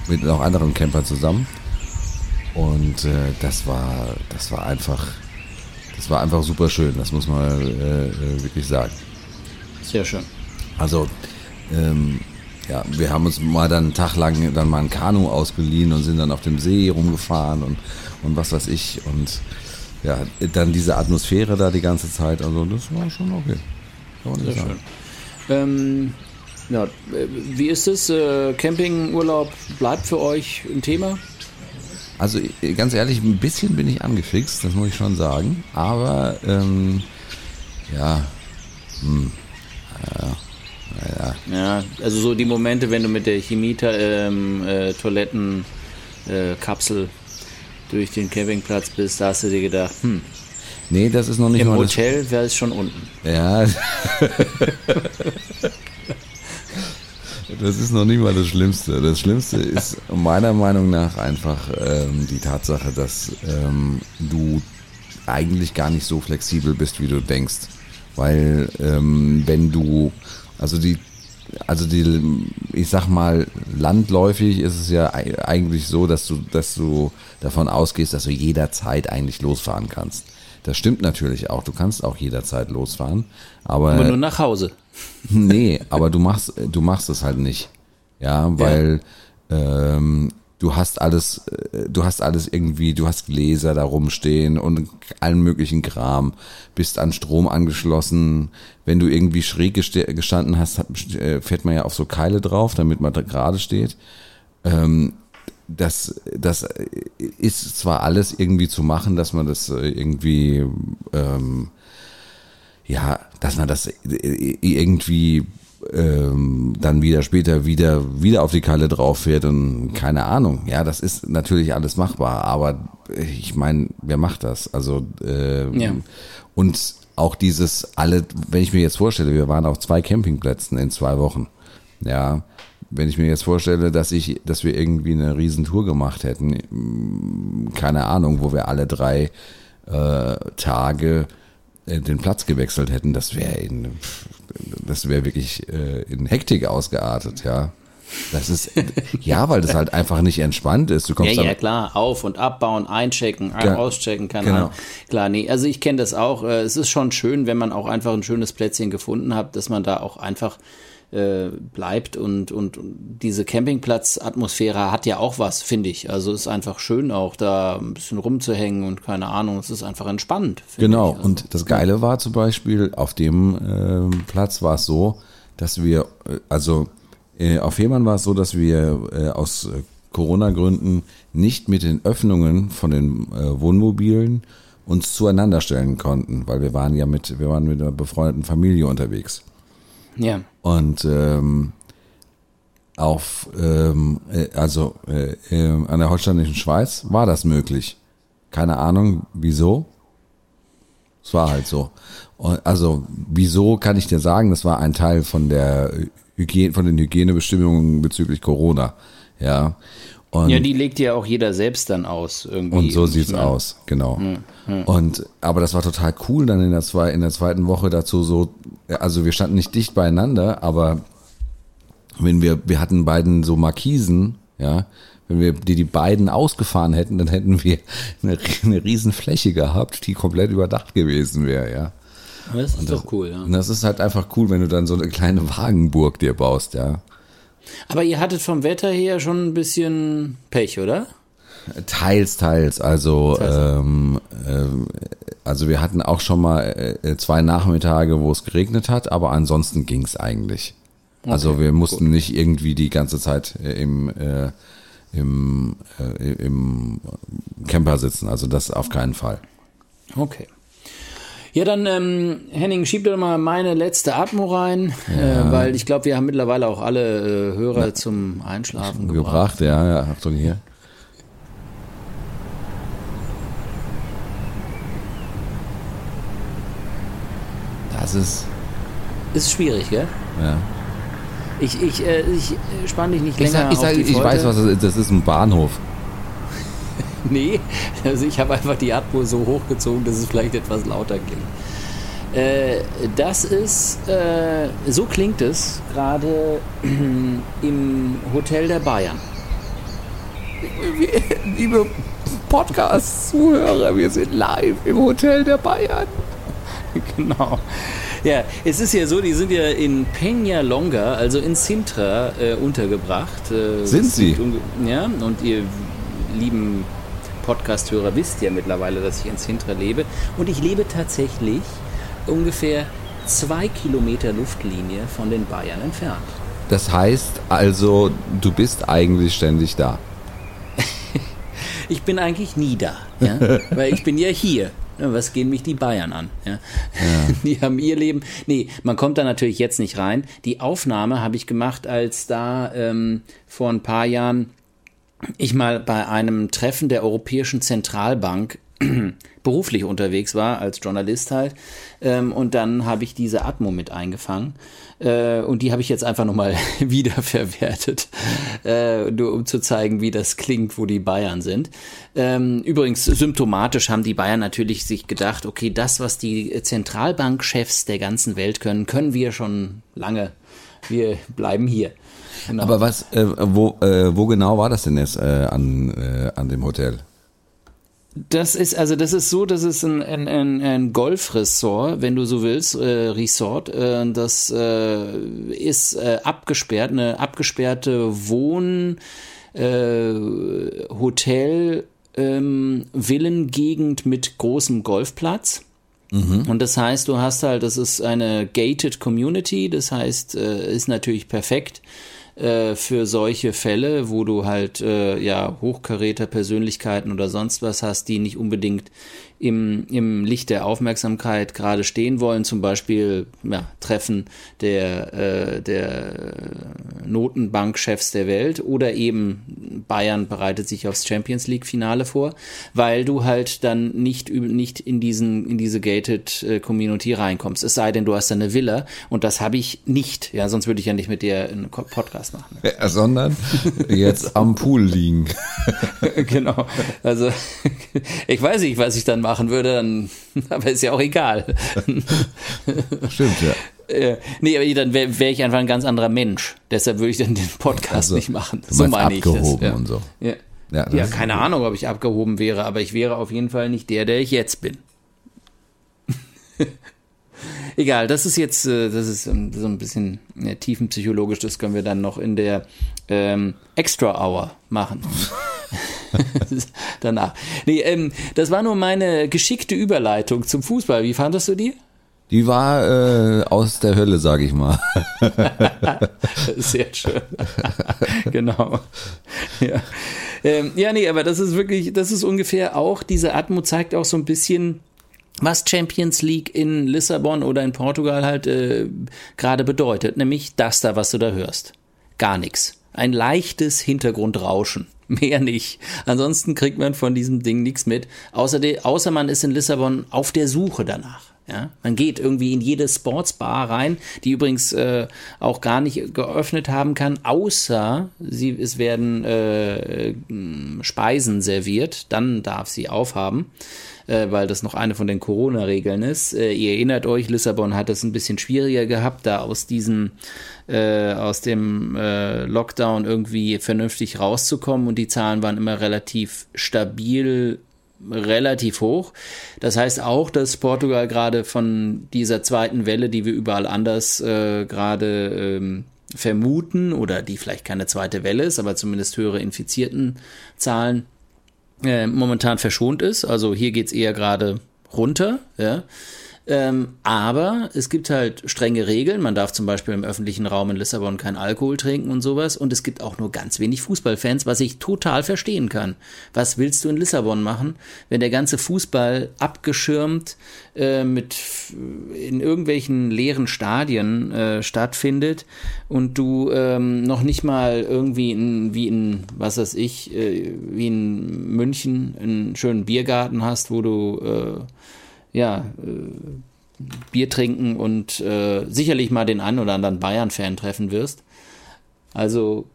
Mit noch anderen Campern zusammen. Und äh, das war, das war einfach, das war einfach super schön. Das muss man äh, wirklich sagen. Sehr schön. Also, ähm, ja, wir haben uns mal dann einen Tag lang dann mal ein Kanu ausgeliehen und sind dann auf dem See rumgefahren und, und was weiß ich. Und ja, dann diese Atmosphäre da die ganze Zeit. Also, das war schon okay. Kann man Sehr schön. Ähm, ja, wie ist es? Äh, Campingurlaub bleibt für euch ein Thema? Also ganz ehrlich, ein bisschen bin ich angefixt, das muss ich schon sagen. Aber ähm, ja, hm, ja, ja. Ja, also so die Momente, wenn du mit der Chemie-Toiletten ähm, äh, durch den Campingplatz bist, da hast du dir gedacht, hm. Nee, das ist noch nicht Im mal Hotel wäre es schon unten. Ja. Das ist noch nicht mal das Schlimmste. Das Schlimmste ist meiner Meinung nach einfach ähm, die Tatsache, dass ähm, du eigentlich gar nicht so flexibel bist, wie du denkst. Weil ähm, wenn du, also die, also die, ich sag mal, landläufig ist es ja eigentlich so, dass du, dass du davon ausgehst, dass du jederzeit eigentlich losfahren kannst. Das stimmt natürlich auch. Du kannst auch jederzeit losfahren, aber, aber nur nach Hause. Nee, aber du machst, du machst es halt nicht. Ja, weil ja. Ähm, du hast alles, äh, du hast alles irgendwie, du hast Gläser da rumstehen und allen möglichen Kram, bist an Strom angeschlossen. Wenn du irgendwie schräg gestanden hast, äh, fährt man ja auf so Keile drauf, damit man da gerade steht. Ähm, das, das ist zwar alles irgendwie zu machen, dass man das äh, irgendwie, ähm, ja, dass man das äh, irgendwie ähm, dann wieder später wieder wieder auf die Kalle drauf fährt und keine Ahnung. Ja, das ist natürlich alles machbar, aber ich meine, wer macht das? Also äh, ja. und auch dieses alle, wenn ich mir jetzt vorstelle, wir waren auf zwei Campingplätzen in zwei Wochen. Ja, wenn ich mir jetzt vorstelle, dass ich, dass wir irgendwie eine Riesentour gemacht hätten, keine Ahnung, wo wir alle drei äh, Tage äh, den Platz gewechselt hätten, das wäre in, das wäre wirklich äh, in Hektik ausgeartet, ja. Das ist, ja, weil das halt einfach nicht entspannt ist. Du kommst ja, ja, klar, auf- und abbauen, einchecken, ja, auschecken kann. Genau. Klar, nee, also ich kenne das auch. Äh, es ist schon schön, wenn man auch einfach ein schönes Plätzchen gefunden hat, dass man da auch einfach äh, bleibt und, und, diese Campingplatz-Atmosphäre hat ja auch was, finde ich. Also ist einfach schön auch da ein bisschen rumzuhängen und keine Ahnung, es ist einfach entspannt. Genau, also, und das Geile war zum Beispiel, auf dem äh, Platz war es so, dass wir, äh, also äh, auf Fehmarn war es so, dass wir äh, aus Corona-Gründen nicht mit den Öffnungen von den Wohnmobilen uns zueinander stellen konnten, weil wir waren ja mit, wir waren mit einer befreundeten Familie unterwegs. Ja. Und ähm, auf, ähm, äh, also äh, äh, an der holsteinischen Schweiz war das möglich. Keine Ahnung, wieso. Es war halt so. Und also, wieso kann ich dir sagen, das war ein Teil von der Hygiene, von den Hygienebestimmungen bezüglich Corona. Ja. Und ja, die legt ja auch jeder selbst dann aus irgendwie. Und so sieht's ne? aus, genau. Hm, hm. Und aber das war total cool dann in der zwei, in der zweiten Woche dazu so, also wir standen nicht dicht beieinander, aber wenn wir wir hatten beiden so Markisen, ja, wenn wir die die beiden ausgefahren hätten, dann hätten wir eine, eine riesen Fläche gehabt, die komplett überdacht gewesen wäre, ja. Das ist doch cool, ja. Und das ist halt einfach cool, wenn du dann so eine kleine Wagenburg dir baust, ja. Aber ihr hattet vom Wetter her schon ein bisschen Pech, oder? Teils, teils. Also, ähm, ähm, also wir hatten auch schon mal äh, zwei Nachmittage, wo es geregnet hat, aber ansonsten ging es eigentlich. also wir mussten nicht irgendwie die ganze Zeit äh, im, äh, im, äh, im Camper sitzen. Also das auf keinen Fall. Okay. Ja, dann ähm, Henning, schieb doch mal meine letzte Atmo rein, äh, weil ich glaube, wir haben mittlerweile auch alle äh, Hörer zum Einschlafen gebracht. Gebracht, ja, ja, Achtung hier. Das ist, Ist schwierig, gell? ja. Ich, ich, äh, ich spann dich nicht Ich, länger sag, ich, sag, ich weiß, was das ist. Das ist ein Bahnhof. Nee, also ich habe einfach die Atmo so hochgezogen, dass es vielleicht etwas lauter klingt. Äh, das ist, äh, so klingt es gerade im Hotel der Bayern. Liebe Podcast-Zuhörer, wir sind live im Hotel der Bayern. Genau. Ja, es ist ja so, die sind ja in Peña Longa, also in Sintra, äh, untergebracht. Äh, Sind sie? Ja, und ihr lieben Podcast-Hörer wisst ja mittlerweile, dass ich in Sintra lebe. Und ich lebe tatsächlich ungefähr zwei Kilometer Luftlinie von den Bayern entfernt. Das heißt also, du bist eigentlich ständig da. Ich bin eigentlich nie da, ja? weil ich bin ja hier. Ja, Was gehen mich die Bayern an? Ja? Die haben ihr Leben. Nee, man kommt da natürlich jetzt nicht rein. Die Aufnahme habe ich gemacht, als da ähm, vor ein paar Jahren ich mal bei einem Treffen der Europäischen Zentralbank beruflich unterwegs war, als Journalist halt. Ähm, und dann habe ich diese Atmo mit eingefangen. Äh, und die habe ich jetzt einfach nochmal wiederverwertet, äh, nur um zu zeigen, wie das klingt, wo die Bayern sind. Ähm, übrigens, symptomatisch haben die Bayern natürlich sich gedacht, okay, das, was die Zentralbankchefs der ganzen Welt können, können wir schon lange. Wir bleiben hier. Genau. Aber was, äh, wo, äh, wo genau war das denn jetzt äh, an, äh, an dem Hotel? Das ist also das ist so, das ist ein, ein, ein, ein Golfresort, wenn du so willst, äh, Resort. Äh, das äh, ist äh, abgesperrt, eine abgesperrte Wohn, äh, Hotel, ähm, Villengegend mit großem Golfplatz. Und das heißt, du hast halt, das ist eine gated Community, das heißt, äh, ist natürlich perfekt äh, für solche Fälle, wo du halt äh, ja hochkaräter Persönlichkeiten oder sonst was hast, die nicht unbedingt im, im Licht der Aufmerksamkeit gerade stehen wollen, zum Beispiel ja, Treffen der, äh, der Notenbankchefs der Welt oder eben Bayern bereitet sich aufs Champions League Finale vor, weil du halt dann nicht, nicht in, diesen, in diese gated äh, Community reinkommst. Es sei denn, du hast eine Villa und das habe ich nicht. Ja, sonst würde ich ja nicht mit dir einen Podcast machen. Ja, sondern jetzt am Pool liegen. genau. Also ich weiß nicht, was ich dann machen würde, dann, aber ist ja auch egal. Stimmt, ja. Äh, nee, aber dann wäre wär ich einfach ein ganz anderer Mensch. Deshalb würde ich dann den Podcast Also, nicht machen. So meine ich das. Ja. und so. Ja. Ja, Ja, keine Ahnung, ob ich abgehoben wäre, aber ich wäre auf jeden Fall nicht der, der ich jetzt bin. Egal, das ist jetzt, äh, das ist ähm, so ein bisschen tiefenpsychologisch, das können wir dann noch in der ähm, Extra Hour machen. Danach. Nee, ähm, das war nur meine geschickte Überleitung zum Fußball. Wie fandest du die? Die war äh, aus der Hölle, sag ich mal. Sehr schön. genau. Ja. Ähm, ja, nee, aber das ist wirklich, das ist ungefähr auch, diese Atmo zeigt auch so ein bisschen, was Champions League in Lissabon oder in Portugal halt äh, gerade bedeutet, nämlich das da, was du da hörst. Gar nichts. Ein leichtes Hintergrundrauschen. Mehr nicht. Ansonsten kriegt man von diesem Ding nichts mit. Außer, de, außer man ist in Lissabon auf der Suche danach. Ja, man geht irgendwie in jede Sportsbar rein, die übrigens äh, auch gar nicht geöffnet haben kann, außer sie, es werden äh, Speisen serviert, dann darf sie aufhaben, äh, weil das noch eine von den Corona-Regeln ist. Äh, ihr erinnert euch, Lissabon hat es ein bisschen schwieriger gehabt, da aus diesem äh, aus dem äh, Lockdown irgendwie vernünftig rauszukommen und die Zahlen waren immer relativ stabil relativ hoch. Das heißt auch, dass Portugal gerade von dieser zweiten Welle, die wir überall anders äh, gerade ähm, vermuten oder die vielleicht keine zweite Welle ist, aber zumindest höhere infizierten Zahlen äh, momentan verschont ist. Also hier geht's eher gerade runter. Ja. Ähm, aber es gibt halt strenge Regeln. Man darf zum Beispiel im öffentlichen Raum in Lissabon kein Alkohol trinken und sowas. Und es gibt auch nur ganz wenig Fußballfans, was ich total verstehen kann. Was willst du in Lissabon machen, wenn der ganze Fußball abgeschirmt äh, mit in irgendwelchen leeren Stadien äh, stattfindet und du ähm, noch nicht mal irgendwie in, wie in, was weiß ich, äh, wie in München einen schönen Biergarten hast, wo du äh, ja, äh, Bier trinken und äh, sicherlich mal den einen oder anderen Bayern-Fan treffen wirst. Also,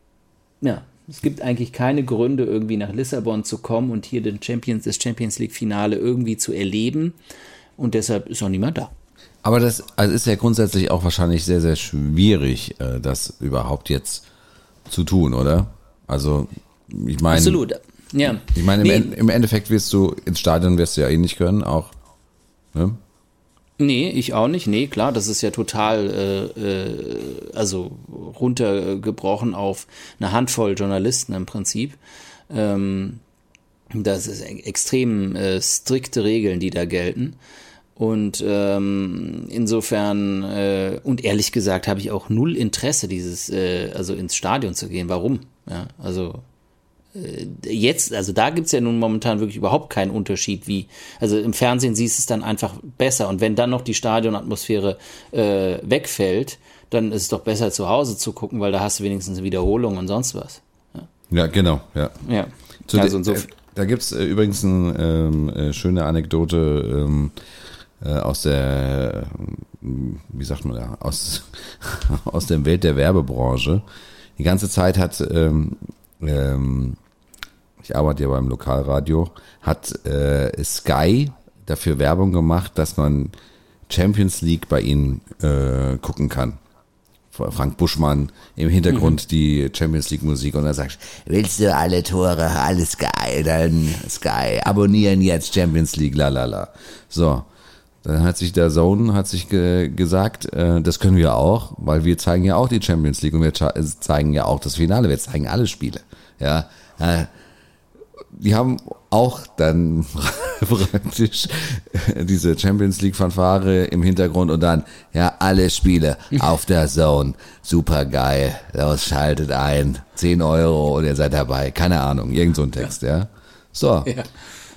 ja, es gibt eigentlich keine Gründe, irgendwie nach Lissabon zu kommen und hier den Champions, das Champions League-Finale irgendwie zu erleben. Und deshalb ist auch niemand da. Aber das also ist ja grundsätzlich auch wahrscheinlich sehr, sehr schwierig, äh, das überhaupt jetzt zu tun, oder? Also, ich meine. Absolut. Ja. Ich meine, im, nee. im Endeffekt wirst du ins Stadion wirst du ja eh nicht können, auch Ne? Nee, ich auch nicht. Nee, klar, das ist ja total, äh, äh, also runtergebrochen auf eine Handvoll Journalisten im Prinzip. Ähm, das ist extrem äh, strikte Regeln, die da gelten. Und ähm, insofern, äh, und ehrlich gesagt, habe ich auch null Interesse, dieses, äh, also ins Stadion zu gehen. Warum? Ja, also jetzt, also da gibt's ja nun momentan wirklich überhaupt keinen Unterschied, wie, also im Fernsehen siehst es dann einfach besser. Und wenn dann noch die Stadionatmosphäre äh, wegfällt, dann ist es doch besser zu Hause zu gucken, weil da hast du wenigstens eine Wiederholung und sonst was. Ja, ja genau, ja. Ja. Zu also so äh, da gibt's äh, übrigens eine ähm, äh, schöne Anekdote ähm, äh, aus der, wie sagt man da, aus, aus der Welt der Werbebranche. Die ganze Zeit hat ähm, ähm, ich arbeite ja beim Lokalradio, hat äh, Sky dafür Werbung gemacht, dass man Champions League bei ihnen äh, gucken kann. Frank Buschmann im Hintergrund mhm. die Champions League Musik und er sagt, willst du alle Tore, alles geil, dann Sky, abonnieren jetzt Champions League, lalala. So. Dann hat sich der Zone hat sich ge gesagt, äh, das können wir auch, weil wir zeigen ja auch die Champions League und wir zeigen ja auch das Finale, wir zeigen alle Spiele. Ja, äh, die haben auch dann praktisch diese Champions League Fanfare im Hintergrund und dann ja alle Spiele auf der Zone, super geil, los schaltet ein, 10 Euro und ihr seid dabei, keine Ahnung, irgend so ein Text, ja. ja. So. Ja.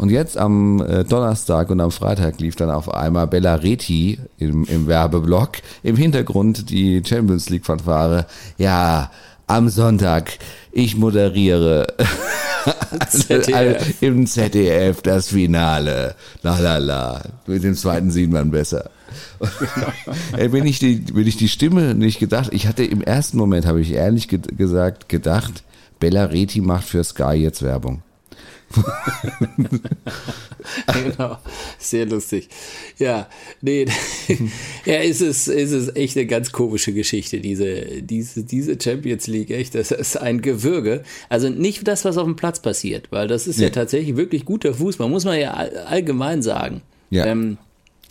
Und jetzt am äh, Donnerstag und am Freitag lief dann auf einmal Bella Reti im, im Werbeblock im Hintergrund die Champions League Fanfare. Ja, am Sonntag, ich moderiere ZDF. im ZDF das Finale. La la la. Mit dem zweiten sieht man besser. Wenn ich die, wenn ich die Stimme nicht gedacht, ich hatte im ersten Moment, habe ich ehrlich ge gesagt, gedacht, Bella Reti macht für Sky jetzt Werbung. genau, sehr lustig. Ja, nee, ja, ist es, ist es echt eine ganz komische Geschichte, diese, diese, diese Champions League, echt, das ist ein Gewürge. Also nicht das, was auf dem Platz passiert, weil das ist nee. ja tatsächlich wirklich guter Fußball, muss man ja allgemein sagen. Ja. Ähm,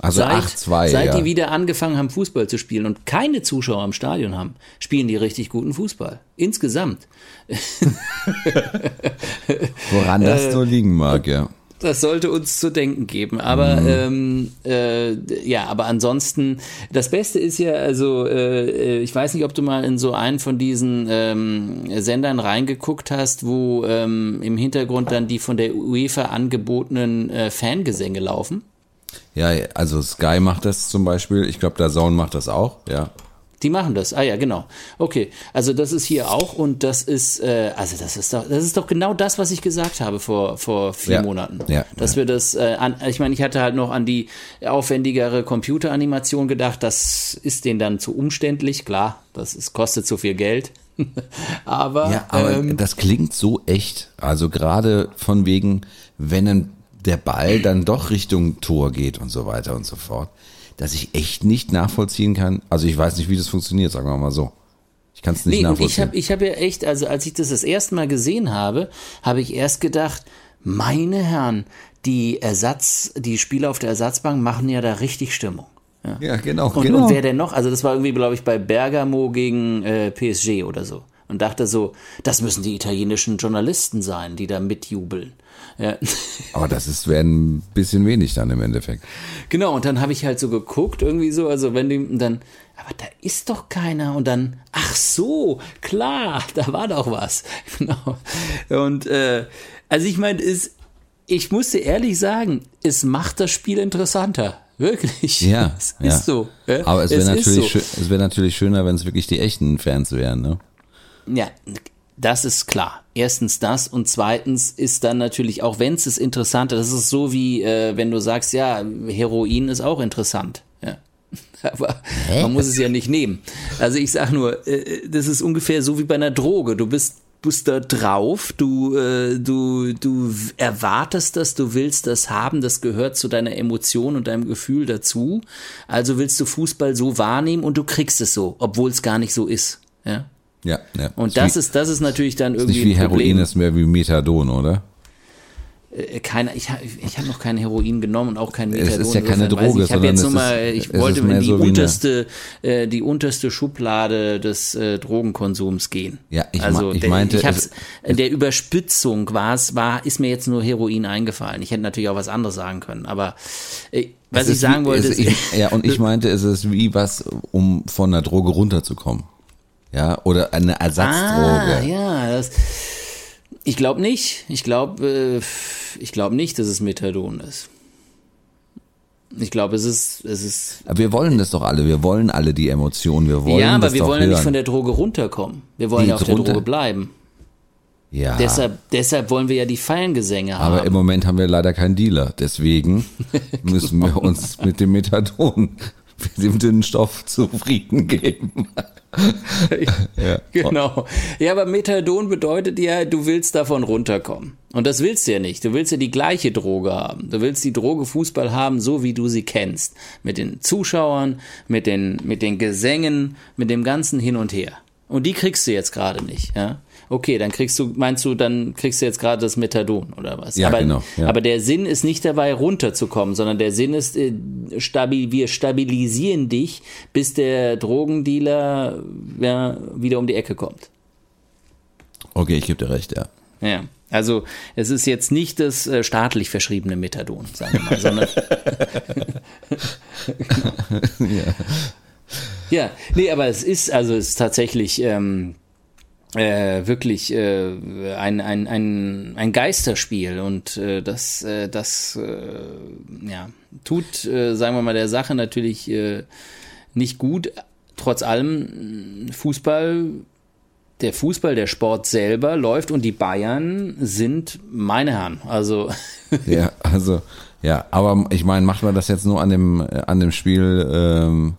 also seit, 8-2. Seit ja. die wieder angefangen haben, Fußball zu spielen und keine Zuschauer im Stadion haben, spielen die richtig guten Fußball. Insgesamt. Woran das äh, so liegen mag, ja. Das sollte uns zu denken geben. Aber mhm. ähm, äh, ja, aber ansonsten, das Beste ist ja, also äh, ich weiß nicht, ob du mal in so einen von diesen ähm, Sendern reingeguckt hast, wo ähm, im Hintergrund dann die von der UEFA angebotenen äh, Fangesänge laufen. Ja, also Sky macht das zum Beispiel. Ich glaube, der Zone macht das auch, ja. Die machen das. Ah ja, genau. Okay, also das ist hier auch und das ist, äh, also das ist doch, das ist doch genau das, was ich gesagt habe vor vor vier ja. Monaten, ja, dass ja. wir das, äh, an, ich meine, ich hatte halt noch an die aufwendigere Computeranimation gedacht. Das ist denen dann zu umständlich, klar. Das ist, kostet zu viel Geld. aber ja, aber ähm, das klingt so echt. Also gerade von wegen, wenn ein der Ball dann doch Richtung Tor geht und so weiter und so fort, dass ich echt nicht nachvollziehen kann. Also ich weiß nicht, wie das funktioniert, sagen wir mal so. Ich kann es nicht nee, nachvollziehen. Ich habe ich hab ja echt, also als ich das das erste Mal gesehen habe, habe ich erst gedacht, meine Herren, die Ersatz, die Spieler auf der Ersatzbank machen ja da richtig Stimmung. Ja, Ja, genau, und, genau. und wer denn noch? Also das war irgendwie, glaube ich, bei Bergamo gegen äh, PSG oder so. Und dachte so, das müssen die italienischen Journalisten sein, die da mitjubeln. Ja. Aber das ist wäre ein bisschen wenig dann im Endeffekt. Genau, und dann habe ich halt so geguckt, irgendwie so, also wenn die dann, aber da ist doch keiner. Und dann, ach so, klar, da war doch was. Genau. Und äh, also ich meine, es, ich muss dir ehrlich sagen, es macht das Spiel interessanter. Wirklich. Ja, Es ja. ist so. ja. Aber es wäre ist natürlich, so. wäre natürlich schöner, wenn es wirklich die echten Fans wären, ne? Ja, das ist klar. Erstens das und zweitens ist dann natürlich auch, wenn es ist interessanter, das ist so wie, äh, wenn du sagst, ja, Heroin ist auch interessant. Ja. Aber man muss es ja nicht nehmen. Also ich sag nur, äh, das ist ungefähr so wie bei einer Droge. Du bist bist da drauf, du, äh, du, du erwartest das, du willst das haben, das gehört zu deiner Emotion und deinem Gefühl dazu. Also willst du Fußball so wahrnehmen und du kriegst es so, obwohl es gar nicht so ist. Ja. Ja, ja. Und das ist, das ist natürlich dann ist irgendwie nicht wie Heroin, ist mehr wie Methadon, oder? Äh, keine, ich habe ich hab noch kein Heroin genommen und auch kein Es ist Methadon. ja keine Droge, Ich, ich jetzt nur mal, ist- ich wollte ist in die so wie unterste, äh, die unterste Schublade des äh, Drogenkonsums gehen. Ja, ich also ich der, meinte, ich hab's, es- der Überspitzung war es, war, ist mir jetzt nur Heroin eingefallen. Ich hätte natürlich auch was anderes sagen können, aber äh, was ich ist sagen wie, wollte, ist, ich, ja, und ich meinte, es ist wie was, um von der Droge runterzukommen. Ja, oder eine Ersatzdroge. Ah, ja, das, ich glaube nicht. Ich glaube, äh, ich glaube nicht, dass es Methadon ist. Ich glaube, es ist, es ist. Aber wir wollen das doch alle. Wir wollen alle die Emotionen. Wir wollen ja, aber wir wollen ja nicht von der Droge runterkommen. Wir wollen Nee, ja auf der drunter- Droge bleiben. ja, Deshalb, deshalb wollen wir ja die Fallengesänge haben. aber im Moment haben wir leider keinen Dealer. Deswegen müssen wir uns mit dem Methadon, mit dem dünnen Stoff zufrieden geben. ja. Genau. Ja, aber Methadon bedeutet ja, du willst davon runterkommen. Und das willst du ja nicht. Du willst ja die gleiche Droge haben. Du willst die Droge Fußball haben, so wie du sie kennst. Mit den Zuschauern, mit den, mit den Gesängen, mit dem ganzen Hin und Her. Und die kriegst du jetzt gerade nicht, ja. Okay, dann kriegst du, meinst du, dann kriegst du jetzt gerade das Methadon oder was? Ja, aber, genau, ja. aber der Sinn ist nicht dabei, runterzukommen, sondern der Sinn ist, äh, stabil, wir stabilisieren dich, bis der Drogendealer ja, wieder um die Ecke kommt. Okay, ich gebe dir recht, ja. Ja. Also es ist jetzt nicht das äh, staatlich verschriebene Methadon, sagen wir mal, sondern ja. nee, aber es ist also es ist tatsächlich ähm, äh, wirklich äh, ein, ein, ein, ein Geisterspiel und äh, das äh, das äh, ja tut äh, sagen wir mal der Sache natürlich äh, nicht gut. Trotz allem Fußball der Fußball, der Sport selber läuft und die Bayern sind meine Herren. Also Ja, also, ja, aber ich meine, macht man das jetzt nur an dem, äh, an dem Spiel ähm,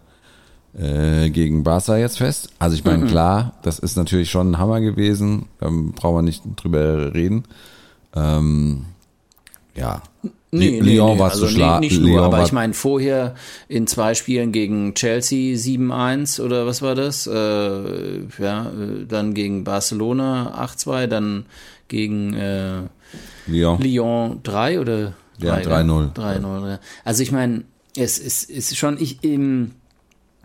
äh, gegen Barca jetzt fest? Also ich Mhm. meine, klar, das ist natürlich schon ein Hammer gewesen, ähm, brauchen wir nicht drüber reden. Ähm, ja. Li- Lyon war also zu schlagen. Nicht, nicht nur, aber ich meine vorher in zwei Spielen gegen Chelsea 7-1 oder was war das? Äh, ja, äh, dann gegen Barcelona 8-2, dann gegen äh, Lyon. Lyon 3 oder Ja, 3, 3-0. 3-0. ja. Also ich meine, es ist, ist schon, ich, ähm,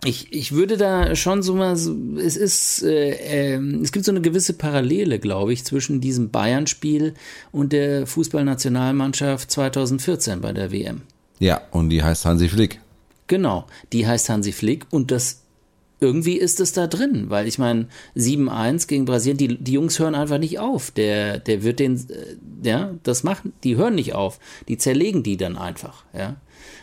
ich, ich würde da schon so mal, es ist, äh, ähm, es gibt so eine gewisse Parallele, glaube ich, zwischen diesem Bayern-Spiel und der Fußballnationalmannschaft 2014 bei der WM. Ja, und die heißt Hansi Flick. Genau, die heißt Hansi Flick und das irgendwie ist es da drin, weil ich meine, 7-1 gegen Brasilien, die, die Jungs hören einfach nicht auf. Der, der wird den, äh, ja, das machen, die hören nicht auf. Die zerlegen die dann einfach, ja.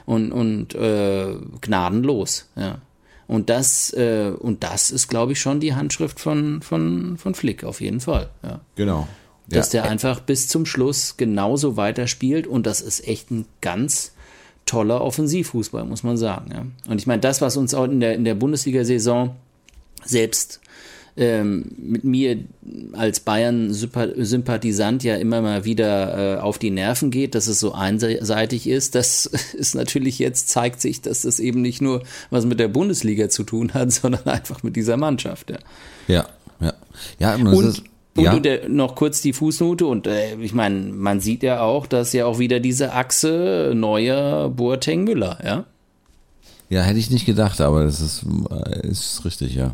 Und, und äh, gnadenlos, ja. Und das, äh, und das ist, glaube ich, schon die Handschrift von, von, von Flick, auf jeden Fall, ja. Genau. Dass ja. der einfach bis zum Schluss genauso weiterspielt und das ist echt ein ganz toller Offensivfußball, muss man sagen. Ja. Und ich meine, das, was uns auch in der, in der Bundesliga-Saison selbst ähm, mit mir als Bayern-Sympathisant ja immer mal wieder äh, auf die Nerven geht, dass es so einseitig ist. Das ist natürlich jetzt, zeigt sich, dass das eben nicht nur was mit der Bundesliga zu tun hat, sondern einfach mit dieser Mannschaft. Ja. Ja, ja. Ja, und, Und- ist, Und, Ja. und der, noch kurz die Fußnote und äh, ich meine, man sieht ja auch, dass ja auch wieder diese Achse neuer Boateng Müller, ja. Ja, hätte ich nicht gedacht, aber das ist, äh, ist richtig, ja.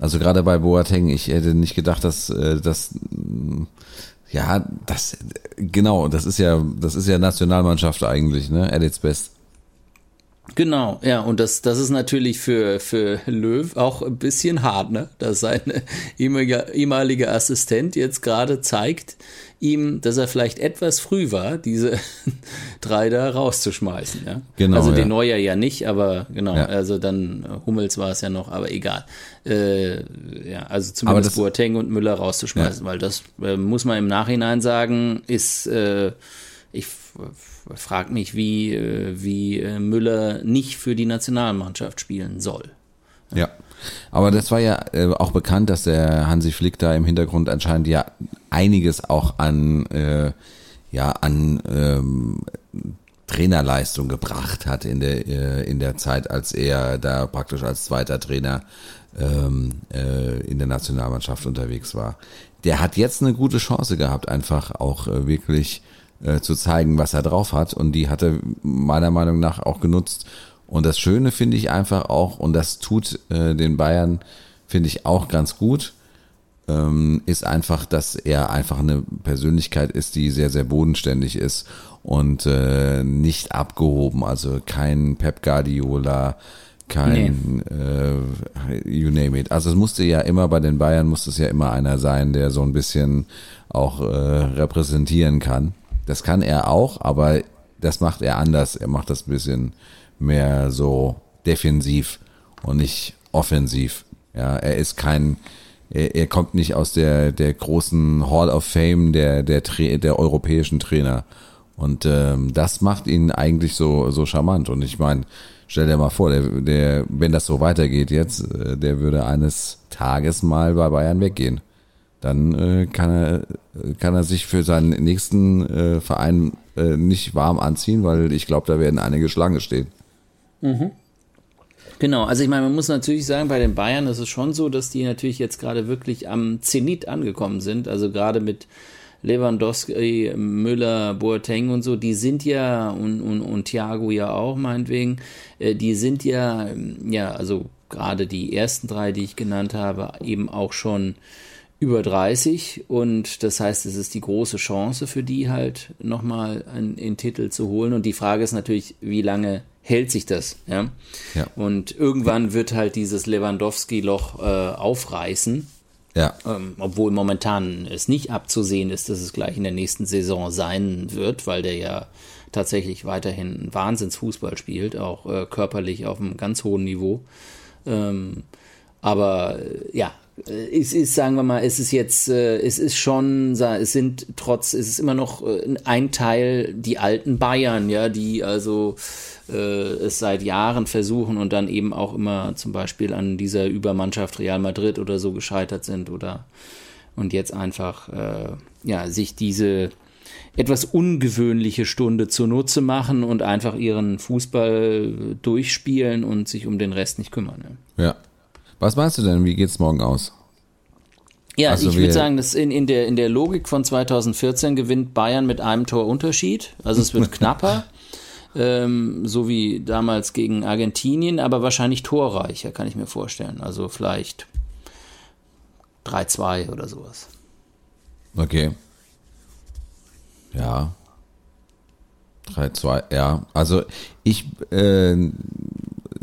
Also gerade bei Boateng, ich hätte nicht gedacht, dass äh, das mh, ja, das genau, das ist ja, das ist ja Nationalmannschaft eigentlich, ne? At its best. Genau, ja, und das, das ist natürlich für, für Löw auch ein bisschen hart, ne? Dass sein ehemaliger, ehemaliger Assistent jetzt gerade zeigt ihm, dass er vielleicht etwas früh war, diese drei da rauszuschmeißen, ja. Genau, Also ja. den Neuer ja nicht, aber genau, Ja. also dann äh, Hummels war es ja noch, aber egal. Äh, ja, also zumindest das- Boateng und Müller rauszuschmeißen, weil das äh, muss man im Nachhinein sagen, ist, äh, ich frage mich, wie, äh, wie äh, Müller nicht für die Nationalmannschaft spielen soll. Ja. Aber das war ja äh, auch bekannt, dass der Hansi Flick da im Hintergrund anscheinend ja einiges auch an, äh, ja, an ähm, Trainerleistung gebracht hat in der, äh, in der Zeit, als er da praktisch als zweiter Trainer ähm, äh, in der Nationalmannschaft unterwegs war. Der hat jetzt eine gute Chance gehabt, einfach auch äh, wirklich äh, zu zeigen, was er drauf hat. Und die hat er meiner Meinung nach auch genutzt. Und das Schöne finde ich einfach auch, und das tut äh, den Bayern, finde ich auch ganz gut, ähm, ist einfach, dass er einfach eine Persönlichkeit ist, die sehr, sehr bodenständig ist und äh, nicht abgehoben. Also kein Pep Guardiola, kein äh, you name it. Also es musste ja immer bei den Bayern musste es ja immer einer sein, der so ein bisschen auch äh, repräsentieren kann. Das kann er auch, aber das macht er anders. Er macht das ein bisschen mehr so defensiv und nicht offensiv. Ja, er ist kein, er, er kommt nicht aus der, der großen Hall of Fame der, der, der europäischen Trainer. Und ähm, das macht ihn eigentlich so, so charmant. Und ich meine, stell dir mal vor, der, der, wenn das so weitergeht jetzt, äh, der würde eines Tages mal bei Bayern weggehen. Dann äh, kann er kann er sich für seinen nächsten äh, Verein äh, nicht warm anziehen, weil ich glaube, da werden einige Schlange stehen. Genau, also ich meine, man muss natürlich sagen, bei den Bayern ist es schon so, dass die natürlich jetzt gerade wirklich am Zenit angekommen sind. Also gerade mit Lewandowski, Müller, Boateng und so, die sind ja, und, und, und Thiago ja auch meinetwegen, äh, die sind ja, ja, also gerade die ersten drei, die ich genannt habe, eben auch schon über 30 und das heißt, es ist die große Chance für die halt nochmal einen, einen Titel zu holen und die Frage ist natürlich, wie lange hält sich das, ja? Ja. Und irgendwann wird halt dieses Lewandowski-Loch äh, aufreißen, Ja, ähm, obwohl momentan es nicht abzusehen ist, dass es gleich in der nächsten Saison sein wird, weil der ja tatsächlich weiterhin Wahnsinnsfußball spielt, auch äh, körperlich auf einem ganz hohen Niveau. Ähm, aber äh, ja, es ist, sagen wir mal, es ist jetzt, äh, es ist schon, es sind trotz, es ist immer noch äh, ein Teil die alten Bayern, ja, die also äh, es seit Jahren versuchen und dann eben auch immer zum Beispiel an dieser Übermannschaft Real Madrid oder so gescheitert sind oder und jetzt einfach äh, ja sich diese etwas ungewöhnliche Stunde zunutze machen und einfach ihren Fußball durchspielen und sich um den Rest nicht kümmern. Ja. ja. Was meinst du denn? Wie geht's morgen aus? Ja, Also ich würde sagen, dass in, in, der, in der Logik von 2014 gewinnt Bayern mit einem Tor Unterschied. Also es wird knapper, ähm, so wie damals gegen Argentinien, aber wahrscheinlich torreicher, kann ich mir vorstellen. Also vielleicht 3-2 oder sowas. Okay. Ja. 3-2, ja. Also ich äh,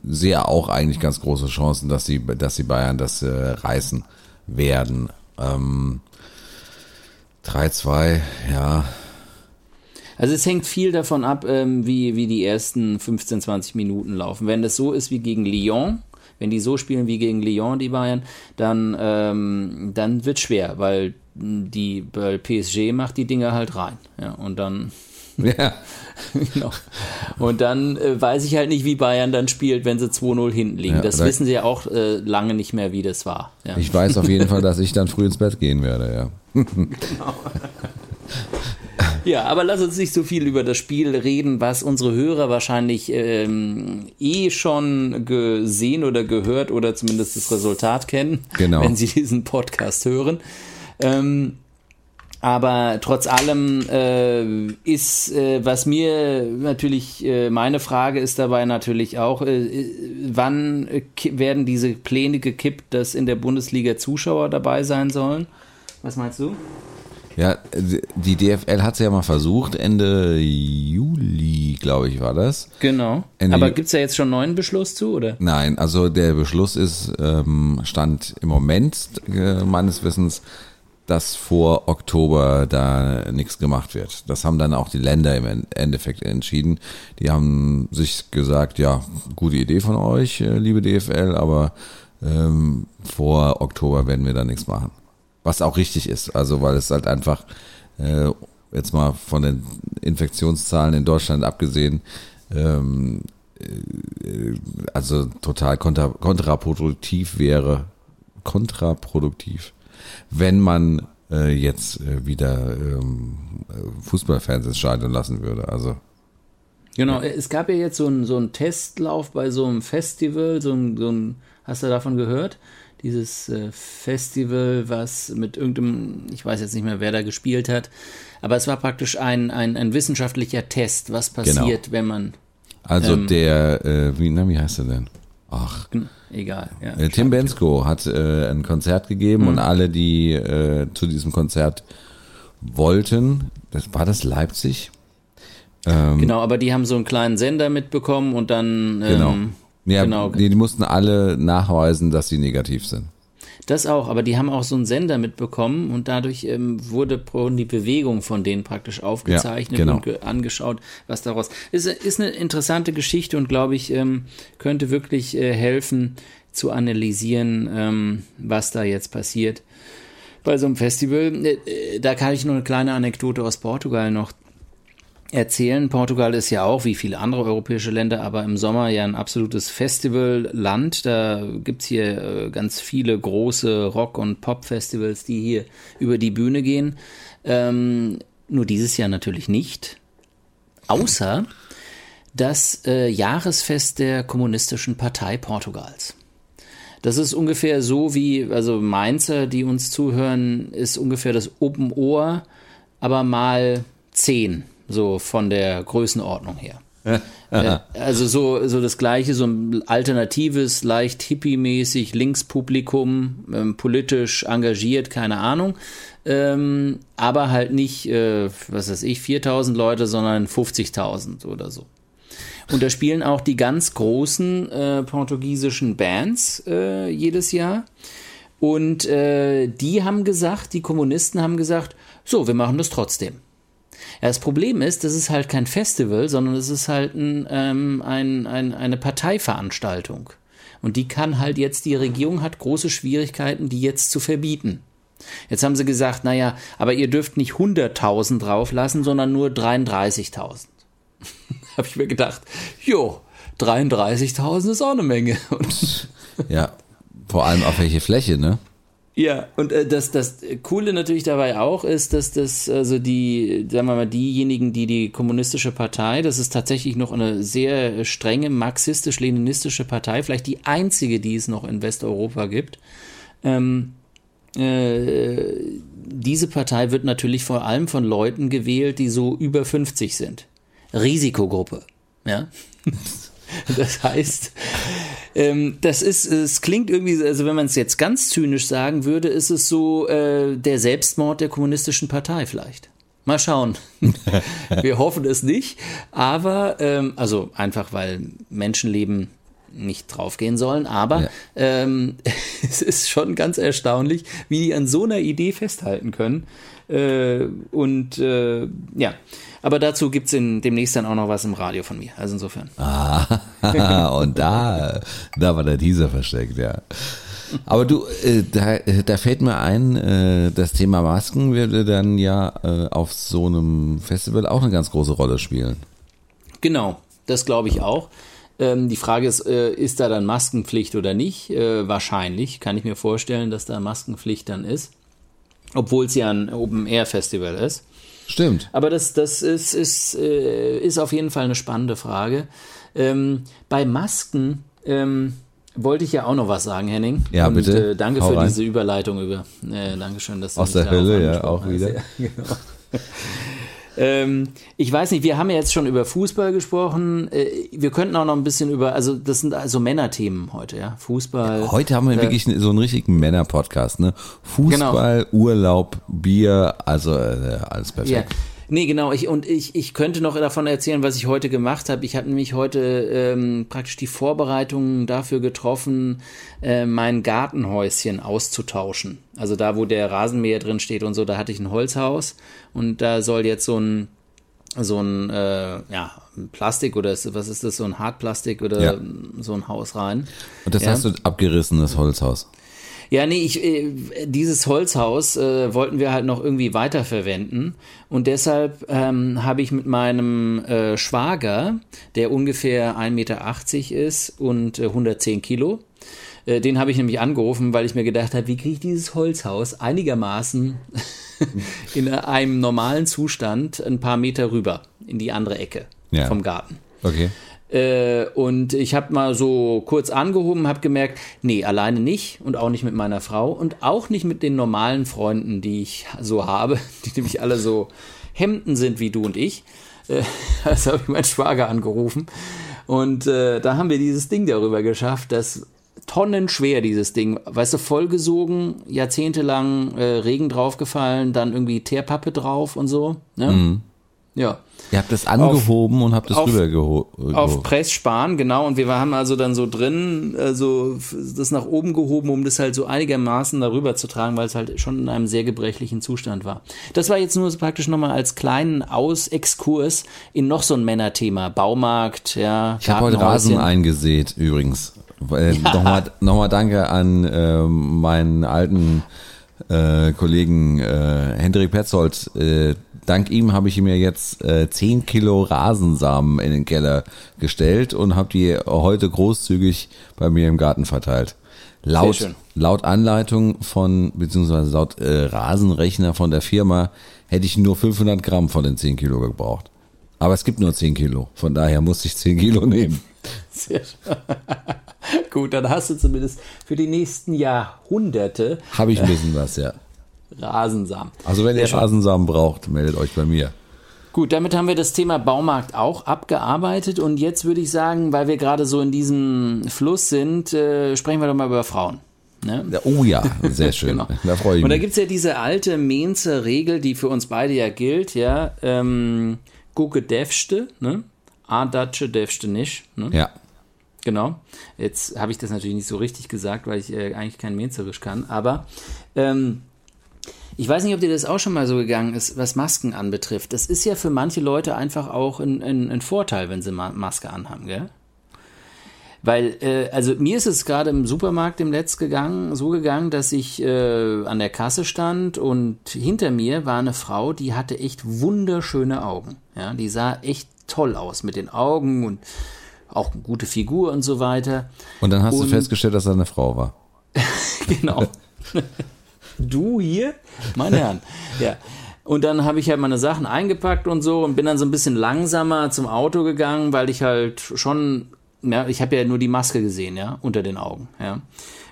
sehe auch eigentlich ganz große Chancen, dass die, dass die Bayern das äh, reißen werden. Ähm, 3-2, ja. Also es hängt viel davon ab, ähm, wie, wie die ersten 15, 20 Minuten laufen. Wenn das so ist wie gegen Lyon, wenn die so spielen wie gegen Lyon, die Bayern, dann, ähm, dann wird schwer, weil die weil PSG macht die Dinger halt rein. Ja, und dann Ja. genau. Und dann äh, weiß ich halt nicht, wie Bayern dann spielt, wenn sie 2-0 hinten liegen. Ja, das da- wissen sie ja auch äh, lange nicht mehr, wie das war. Ja. Ich weiß auf jeden Fall, dass ich dann früh ins Bett gehen werde, ja. Ja, aber lass uns nicht so viel über das Spiel reden, was unsere Hörer wahrscheinlich ähm, eh schon gesehen oder gehört oder zumindest das Resultat kennen, Genau. wenn sie diesen Podcast hören. Ähm, aber trotz allem äh, ist, äh, was mir natürlich, äh, meine Frage ist dabei natürlich auch, äh, äh wann werden diese Pläne gekippt, dass in der Bundesliga Zuschauer dabei sein sollen? Was meinst du? Ja, die DFL hat es ja mal versucht, Ende Juli, glaube ich, war das. Genau. Ende Aber gibt es da jetzt schon einen neuen Beschluss zu, oder? Nein, also der Beschluss ist, ähm, stand im Moment äh, meines Wissens dass vor Oktober da nichts gemacht wird. Das haben dann auch die Länder im Endeffekt entschieden. Die haben sich gesagt, ja, gute Idee von euch, äh, liebe DFL, aber ähm, vor Oktober werden wir da nichts machen. Was auch richtig ist, also weil es halt einfach, äh, jetzt mal von den Infektionszahlen in Deutschland abgesehen, ähm, äh, also total kontra kontraproduktiv wäre, kontraproduktiv wenn man äh, jetzt äh, wieder ähm, Fußballfans ins Stadion lassen würde. Also Genau, es gab ja jetzt so einen so einen Testlauf bei so einem Festival, so ein, so ein hast du davon gehört? Dieses äh, Festival, was mit irgendeinem, ich weiß jetzt nicht mehr, wer da gespielt hat, aber es war praktisch ein, ein, ein wissenschaftlicher Test, was passiert, genau. wenn man. Also ähm, der, äh, wie, na, wie heißt er denn? Ach. Egal. Ja, äh, Tim Bensko hat äh, ein Konzert gegeben mhm. und alle, die äh, zu diesem Konzert wollten, das war das Leipzig. Ähm, genau, aber die haben so einen kleinen Sender mitbekommen und dann. Ähm, genau. Ja, genau. Die, die mussten alle nachweisen, dass sie negativ sind. Das auch, aber die haben auch so einen Sender mitbekommen und dadurch ähm, wurde die Bewegung von denen praktisch aufgezeichnet ja, genau. und angeschaut, was daraus ist. Ist eine interessante Geschichte und glaube ich, ähm, könnte wirklich äh, helfen zu analysieren, ähm, was da jetzt passiert bei so einem Festival. Äh, äh, da kann ich nur eine kleine Anekdote aus Portugal noch erzählen. Portugal ist ja auch, wie viele andere europäische Länder, aber im Sommer ja ein absolutes Festivalland. Da gibt's hier äh, ganz viele große Rock- und Pop-Festivals, die hier über die Bühne gehen. Ähm, nur dieses Jahr natürlich nicht. Außer das äh, Jahresfest der Kommunistischen Partei Portugals. Das ist ungefähr so wie, also Mainzer, die uns zuhören, ist ungefähr das Open Ohr, aber mal zehn so von der Größenordnung her. äh, also so, so das gleiche, so ein alternatives, leicht hippie-mäßig Linkspublikum, ähm, politisch engagiert, keine Ahnung. Ähm, aber halt nicht, äh, was weiß ich, 4000 Leute, sondern 50.000 oder so. Und da spielen auch die ganz großen äh, portugiesischen Bands äh, jedes Jahr. Und äh, die haben gesagt, die Kommunisten haben gesagt, so, wir machen das trotzdem. Ja, das Problem ist, das ist halt kein Festival, sondern es ist halt ein, ähm, ein, ein, eine Parteiveranstaltung. Und die kann halt jetzt, die Regierung hat große Schwierigkeiten, die jetzt zu verbieten. Jetzt haben sie gesagt, naja, aber ihr dürft nicht 100.000 drauflassen, sondern nur 33.000. Habe ich mir gedacht, jo, 33.000 ist auch eine Menge. ja, vor allem auf welche Fläche, ne? Ja, und äh, das, das Coole natürlich dabei auch ist, dass das, also die, sagen wir mal, diejenigen, die die kommunistische Partei, das ist tatsächlich noch eine sehr strenge marxistisch-leninistische Partei, vielleicht die einzige, die es noch in Westeuropa gibt. Ähm, äh, diese Partei wird natürlich vor allem von Leuten gewählt, die so über 50 sind. Risikogruppe. Ja. Das heißt, ähm, das ist, es klingt irgendwie, also wenn man es jetzt ganz zynisch sagen würde, ist es so äh, der Selbstmord der kommunistischen Partei vielleicht. Mal schauen. Wir hoffen es nicht, aber ähm, also einfach weil Menschenleben nicht draufgehen sollen, aber ja. ähm, es ist schon ganz erstaunlich, wie die an so einer Idee festhalten können. Äh, und äh, ja, aber dazu gibt es demnächst dann auch noch was im Radio von mir. Also insofern. Ah, und da, da war der Teaser versteckt, ja. Aber du, äh, da, da fällt mir ein, äh, das Thema Masken würde dann ja äh, auf so einem Festival auch eine ganz große Rolle spielen. Genau, das glaube ich auch. Ähm, die Frage ist, äh, ist da dann Maskenpflicht oder nicht? Äh, wahrscheinlich kann ich mir vorstellen, dass da Maskenpflicht dann ist, obwohl es ja ein Open-Air-Festival ist. Stimmt. Aber das, das ist, ist, äh, ist auf jeden Fall eine spannende Frage. Ähm, bei Masken, ähm, wollte ich ja auch noch was sagen, Henning. Ja, Und, bitte. Äh, danke Hau für rein. diese Überleitung über. Äh, Dankeschön, dass du Aus der Hölle, ja, auch hast. wieder. Ja, genau. ähm, ich weiß nicht, wir haben ja jetzt schon über Fußball gesprochen. Äh, wir könnten auch noch ein bisschen über, also das sind also Männerthemen heute, ja. Fußball. Heute haben wir äh, wirklich so einen richtigen Männer-Podcast, ne? Fußball, Urlaub, Bier, also äh, alles Ja. Nee, genau. Ich, und ich, ich könnte noch davon erzählen, was ich heute gemacht habe. Ich habe nämlich heute ähm, praktisch die Vorbereitungen dafür getroffen, äh, mein Gartenhäuschen auszutauschen. Also da, wo der Rasenmäher drin steht und so, da hatte ich ein Holzhaus und da soll jetzt so ein so ein äh, ja Plastik oder ist, was ist das so ein Hartplastik oder Ja. so ein Haus rein. Und das Ja. hast du abgerissen, das Holzhaus. Ja, nee, ich, äh, dieses Holzhaus äh, wollten wir halt noch irgendwie weiterverwenden. Und deshalb ähm, habe ich mit meinem äh, Schwager, der ungefähr 1,80 Meter ist und äh, 110 Kilo, äh, den habe ich nämlich angerufen, weil ich mir gedacht habe, wie kriege ich dieses Holzhaus einigermaßen in einem normalen Zustand ein paar Meter rüber in die andere Ecke Ja. vom Garten. Okay. Äh, und ich habe mal so kurz angehoben, habe gemerkt, nee, alleine nicht und auch nicht mit meiner Frau und auch nicht mit den normalen Freunden, die ich so habe, die nämlich alle so Hemden sind wie du und ich. Äh, also habe ich meinen Schwager angerufen und äh, da haben wir dieses Ding darüber geschafft, das tonnenschwer, dieses Ding, weißt du, vollgesogen, jahrzehntelang äh, Regen draufgefallen, dann irgendwie Teerpappe drauf und so. Ne? Ja. Ihr habt das angehoben und habt das auf- rübergehoben. Auf Press sparen, genau. Und wir haben also dann so drin, also das nach oben gehoben, um das halt so einigermaßen darüber zu tragen, weil es halt schon in einem sehr gebrechlichen Zustand war. Das war jetzt nur praktisch nochmal als kleinen Ausexkurs in noch so ein Männerthema. Baumarkt, ja. Ich habe heute. Rasen eingesät, übrigens. Äh, Nochmal noch mal danke an ähm, meinen alten äh, Kollegen äh, Hendrik Petzold. Äh, dank ihm habe ich mir jetzt äh, 10 Kilo Rasensamen in den Keller gestellt und habe die heute großzügig bei mir im Garten verteilt. Laut, schön. laut Anleitung von, beziehungsweise laut äh, Rasenrechner von der Firma, hätte ich nur 500 Gramm von den 10 Kilo gebraucht. Aber es gibt nur 10 Kilo, von daher musste ich 10 Kilo nehmen. Sehr schön. Gut, dann hast du zumindest für die nächsten Jahrhunderte Habe ich ein bisschen was, ja. Rasensamen. Also wenn ihr. Rasensamen braucht, meldet euch bei mir. Gut, damit haben wir das Thema Baumarkt auch abgearbeitet und jetzt würde ich sagen, weil wir gerade so in diesem Fluss sind, äh, sprechen wir doch mal über Frauen. Ne? Ja, Oh ja, sehr schön. Genau. Da freue ich Und da mich. gibt es ja diese alte Mainzer Regel, die für uns beide ja gilt, ja. Ähm, Gucke defste, ne? A datsche defste nicht, ne? Ja. Genau. Jetzt habe ich das natürlich nicht so richtig gesagt, weil ich äh, eigentlich kein Mainzerisch kann, aber ähm, ich weiß nicht, ob dir das auch schon mal so gegangen ist, was Masken anbetrifft. Das ist ja für manche Leute einfach auch ein, ein, ein Vorteil, wenn sie Ma Maske anhaben, gell? Weil, äh, also mir ist es gerade im Supermarkt im Letzt gegangen, so gegangen, dass ich äh, an der Kasse stand und hinter mir war eine Frau, die hatte echt wunderschöne Augen. Ja, die sah echt toll aus mit den Augen und auch eine gute Figur und so weiter. Und dann hast du Und- festgestellt, dass er eine Frau war. Genau. du hier, meine Herren. Ja. Und dann habe ich halt meine Sachen eingepackt und so und bin dann so ein bisschen langsamer zum Auto gegangen, weil ich halt schon, ja, ich habe ja nur die Maske gesehen, ja, unter den Augen, ja.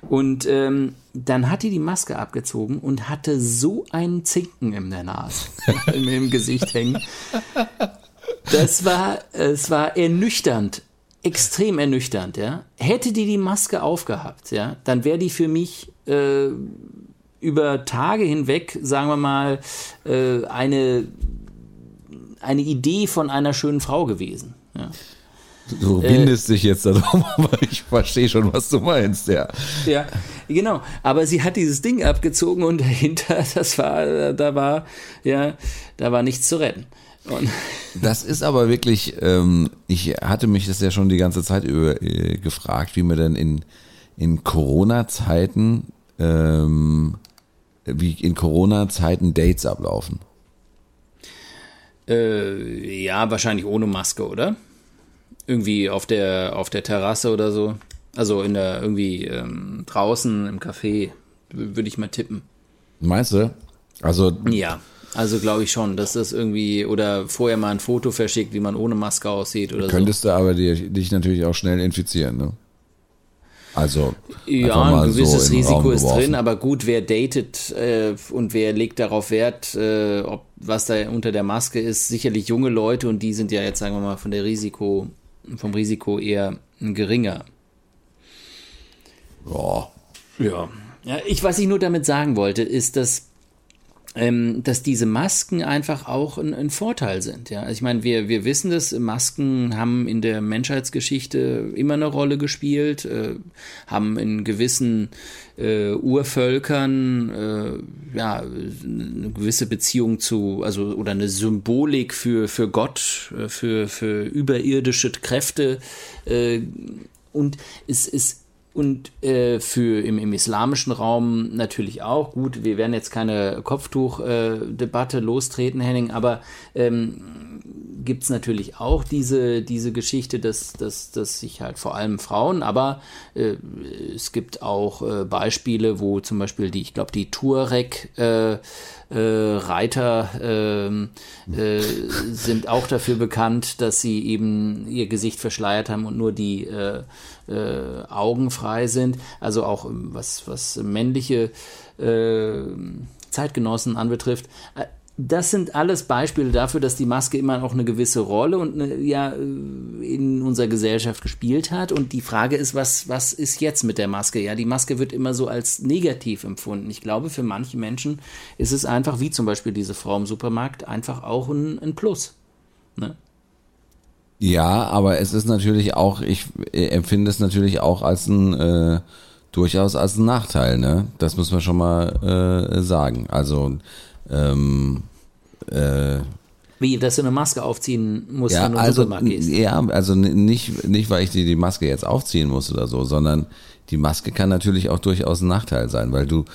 Und ähm, dann hat die die Maske abgezogen und hatte so einen Zinken in der Nase, im, im Gesicht hängen. Das war, es war ernüchternd, extrem ernüchternd, ja. Hätte die die Maske aufgehabt, ja, dann wäre die für mich äh, über Tage hinweg, sagen wir mal, äh, eine, eine Idee von einer schönen Frau gewesen. Ja. Du Äh, windest dich jetzt darum, aber ich verstehe schon, was du meinst, ja. ja, genau. Aber sie hat dieses Ding abgezogen und dahinter, das war, da war, ja, da war nichts zu retten. Und Das ist aber wirklich, ähm, ich hatte mich das ja schon die ganze Zeit über äh, gefragt, wie mir denn in, in Corona-Zeiten, ähm, wie in Corona-Zeiten Dates ablaufen. Äh, ja, wahrscheinlich ohne Maske, oder? Irgendwie auf der, auf der Terrasse oder so. Also in der, irgendwie ähm, draußen im Café, würde ich mal tippen. Meinst du? Also, Ja, also glaube ich schon, dass das irgendwie, oder vorher mal ein Foto verschickt, wie man ohne Maske aussieht oder könntest du aber dir, dich natürlich auch schnell infizieren, ne? Also ja, ein gewisses so Risiko ist drin, aber gut, wer datet äh, und wer legt darauf Wert, äh, ob was da unter der Maske ist, sicherlich junge Leute und die sind ja jetzt, sagen wir mal, von der Risiko, vom Risiko eher geringer. Ja. Ja. ja ich, was ich nur damit sagen wollte, ist, dass ähm, dass diese Masken einfach auch ein, ein Vorteil sind. Ja? Also ich meine, wir, wir wissen das, Masken haben in der Menschheitsgeschichte immer eine Rolle gespielt, äh, haben in gewissen äh, Urvölkern äh, ja, eine gewisse Beziehung zu, also oder eine Symbolik für, für Gott, äh, für, für überirdische Kräfte. Äh, und es ist und äh, für im, im, islamischen Raum natürlich auch. Gut, wir werden jetzt keine Kopftuchdebatte äh, lostreten, Henning, aber ähm, gibt es natürlich auch diese, diese Geschichte, dass, dass, dass sich halt vor allem Frauen, aber äh, es gibt auch äh, Beispiele, wo zum Beispiel die, ich glaube, die Tuareg äh, äh, Reiter ähm, äh, sind auch dafür bekannt, dass sie eben ihr Gesicht verschleiert haben und nur die äh, Augen frei sind. Also auch ähm, was, was männliche äh, Zeitgenossen anbetrifft. Äh, das sind alles Beispiele dafür, dass die Maske immer auch eine gewisse Rolle und eine, ja äh, in unserer Gesellschaft gespielt hat. Und die Frage ist, was, was ist jetzt mit der Maske? Ja, die Maske wird immer so als negativ empfunden. Ich glaube, für manche Menschen ist es einfach, wie zum Beispiel diese Frau im Supermarkt, einfach auch ein, ein Plus. Ne? Ja, aber es ist natürlich auch, ich empfinde es natürlich auch als ein äh, durchaus als ein Nachteil, ne? Das muss man schon mal äh, sagen. Also ähm, äh, wie, dass du eine Maske aufziehen musst, ja, wenn du also, Supermarkt gehst? Ja, also nicht, nicht, weil ich die, die Maske jetzt aufziehen muss oder so, sondern die Maske kann natürlich auch durchaus ein Nachteil sein, weil du,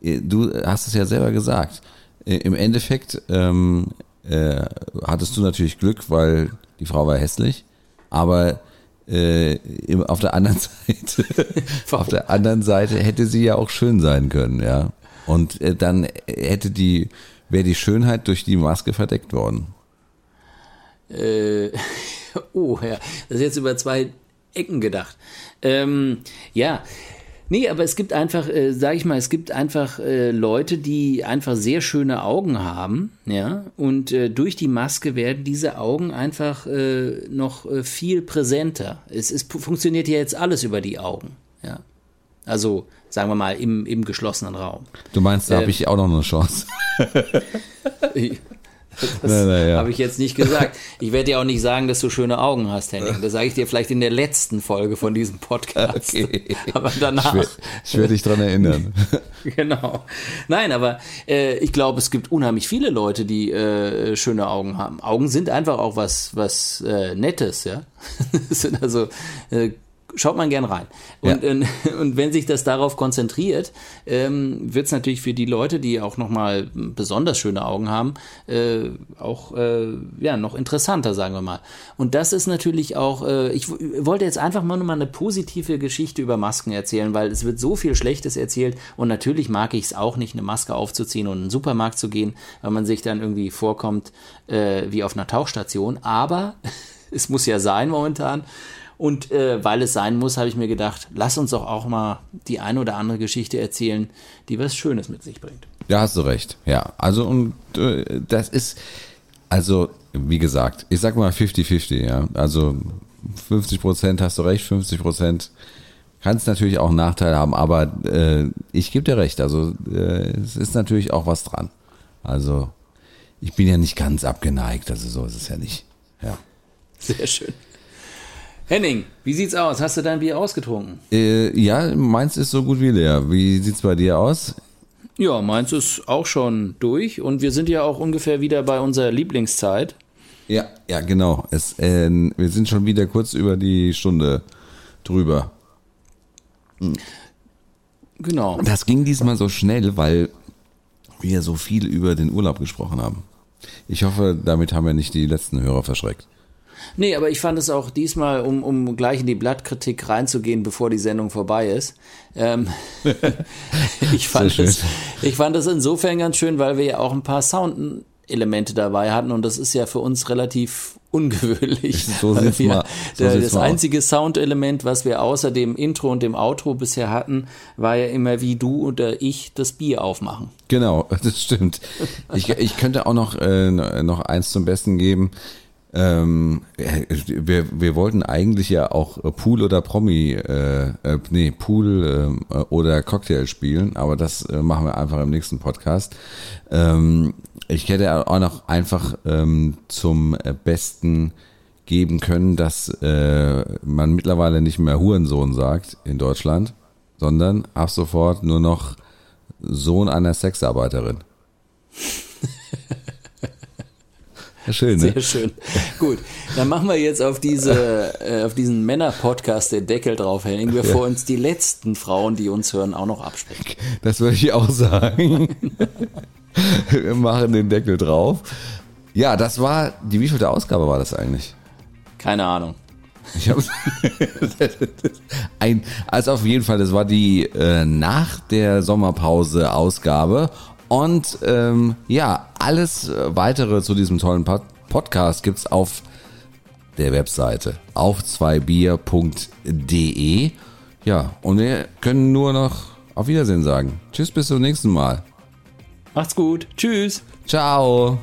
äh, du hast es ja selber gesagt. Äh, Im Endeffekt ähm, äh, hattest du natürlich Glück, weil die Frau war hässlich, aber äh, auf der anderen Seite, auf der anderen Seite hätte sie ja auch schön sein können, ja. Und äh, dann hätte die, wäre die Schönheit durch die Maske verdeckt worden. Äh, oh ja, das ist jetzt über zwei Ecken gedacht. Ähm, ja, Nee, aber es gibt einfach, äh, sag ich mal, es gibt einfach äh, Leute, die einfach sehr schöne Augen haben, ja, und äh, durch die Maske werden diese Augen einfach äh, noch äh, viel präsenter. Es ist, funktioniert ja jetzt alles über die Augen, ja. Also, sagen wir mal, im, im geschlossenen Raum. Du meinst, da habe äh, ich auch noch eine Chance. Das ja. habe ich jetzt nicht gesagt. Ich werde dir auch nicht sagen, dass du schöne Augen hast, Henning. Das sage ich dir vielleicht in der letzten Folge von diesem Podcast. Okay. Aber danach. Ich werde dich dran erinnern. genau. Nein, aber äh, ich glaube, es gibt unheimlich viele Leute, die äh, schöne Augen haben. Augen sind einfach auch was, was äh, Nettes, ja. das sind also äh, schaut man gern rein. Und, ja. und, und wenn sich das darauf konzentriert, ähm, wird es natürlich für die Leute, die auch nochmal besonders schöne Augen haben, äh, auch äh, ja, noch interessanter, sagen wir mal. Und das ist natürlich auch, äh, ich wollte jetzt einfach mal nur mal eine positive Geschichte über Masken erzählen, weil es wird so viel Schlechtes erzählt und natürlich mag ich es auch nicht, eine Maske aufzuziehen und in den Supermarkt zu gehen, weil man sich dann irgendwie vorkommt äh, wie auf einer Tauchstation. Aber es muss ja sein momentan. Und äh, weil es sein muss, habe ich mir gedacht, lass uns doch auch mal die eine oder andere Geschichte erzählen, die was Schönes mit sich bringt. Ja, hast du recht. Ja, also und äh, das ist, also wie gesagt, ich sag mal 50-50, ja. Also 50 Prozent hast du recht, 50 Prozent kann es natürlich auch einen Nachteil haben, aber äh, ich gebe dir recht. Also äh, es ist natürlich auch was dran. Also ich bin ja nicht ganz abgeneigt, also so ist es ja nicht. Ja. Sehr schön. Henning, wie sieht's aus? Hast du dein Bier ausgetrunken? Äh, ja, meins ist so gut wie leer. Wie sieht's bei dir aus? Ja, meins ist auch schon durch und wir sind ja auch ungefähr wieder bei unserer Lieblingszeit. Ja, ja, genau. Es, äh, wir sind schon wieder kurz über die Stunde drüber. Hm. Genau. Das ging diesmal so schnell, weil wir so viel über den Urlaub gesprochen haben. Ich hoffe, damit haben wir nicht die letzten Hörer verschreckt. Nee, aber ich fand es auch diesmal, um, um gleich in die Blattkritik reinzugehen, bevor die Sendung vorbei ist. Ähm, ich, fand es, ich fand es insofern ganz schön, weil wir ja auch ein paar Soundelemente dabei hatten und das ist ja für uns relativ ungewöhnlich. So sieht's wir, mal- so der, sieht's das mal einzige Soundelement, was wir außer dem Intro und dem Outro bisher hatten, war ja immer wie du oder ich das Bier aufmachen. Genau, das stimmt. Ich, ich könnte auch noch, äh, noch eins zum Besten geben. Ähm, äh, wir, wir wollten eigentlich ja auch Pool oder Promi, äh, äh, nee, Pool äh, oder Cocktail spielen, aber das äh, machen wir einfach im nächsten Podcast. Ähm, ich hätte auch noch einfach ähm, zum Besten geben können, dass äh, man mittlerweile nicht mehr Hurensohn sagt in Deutschland, sondern ab sofort nur noch Sohn einer Sexarbeiterin. Ja, schön, ne? Sehr schön. Gut, dann machen wir jetzt auf diese, äh, auf diesen Männer-Podcast den Deckel drauf, Henning, bevor uns die letzten Frauen, die uns hören, auch noch absprechen. Das würde ich auch sagen. Wir machen den Deckel drauf. Ja, das war, die wievielte Ausgabe war das eigentlich? Keine Ahnung. Ich hab, ein, also auf jeden Fall, das war die äh, nach der Sommerpause Ausgabe. Und ähm, ja, alles weitere zu diesem tollen Pod Podcast gibt's auf der Webseite auf zweibier.de. Ja, und wir können nur noch auf Wiedersehen sagen. Tschüss, bis zum nächsten Mal. Macht's gut. Tschüss. Ciao.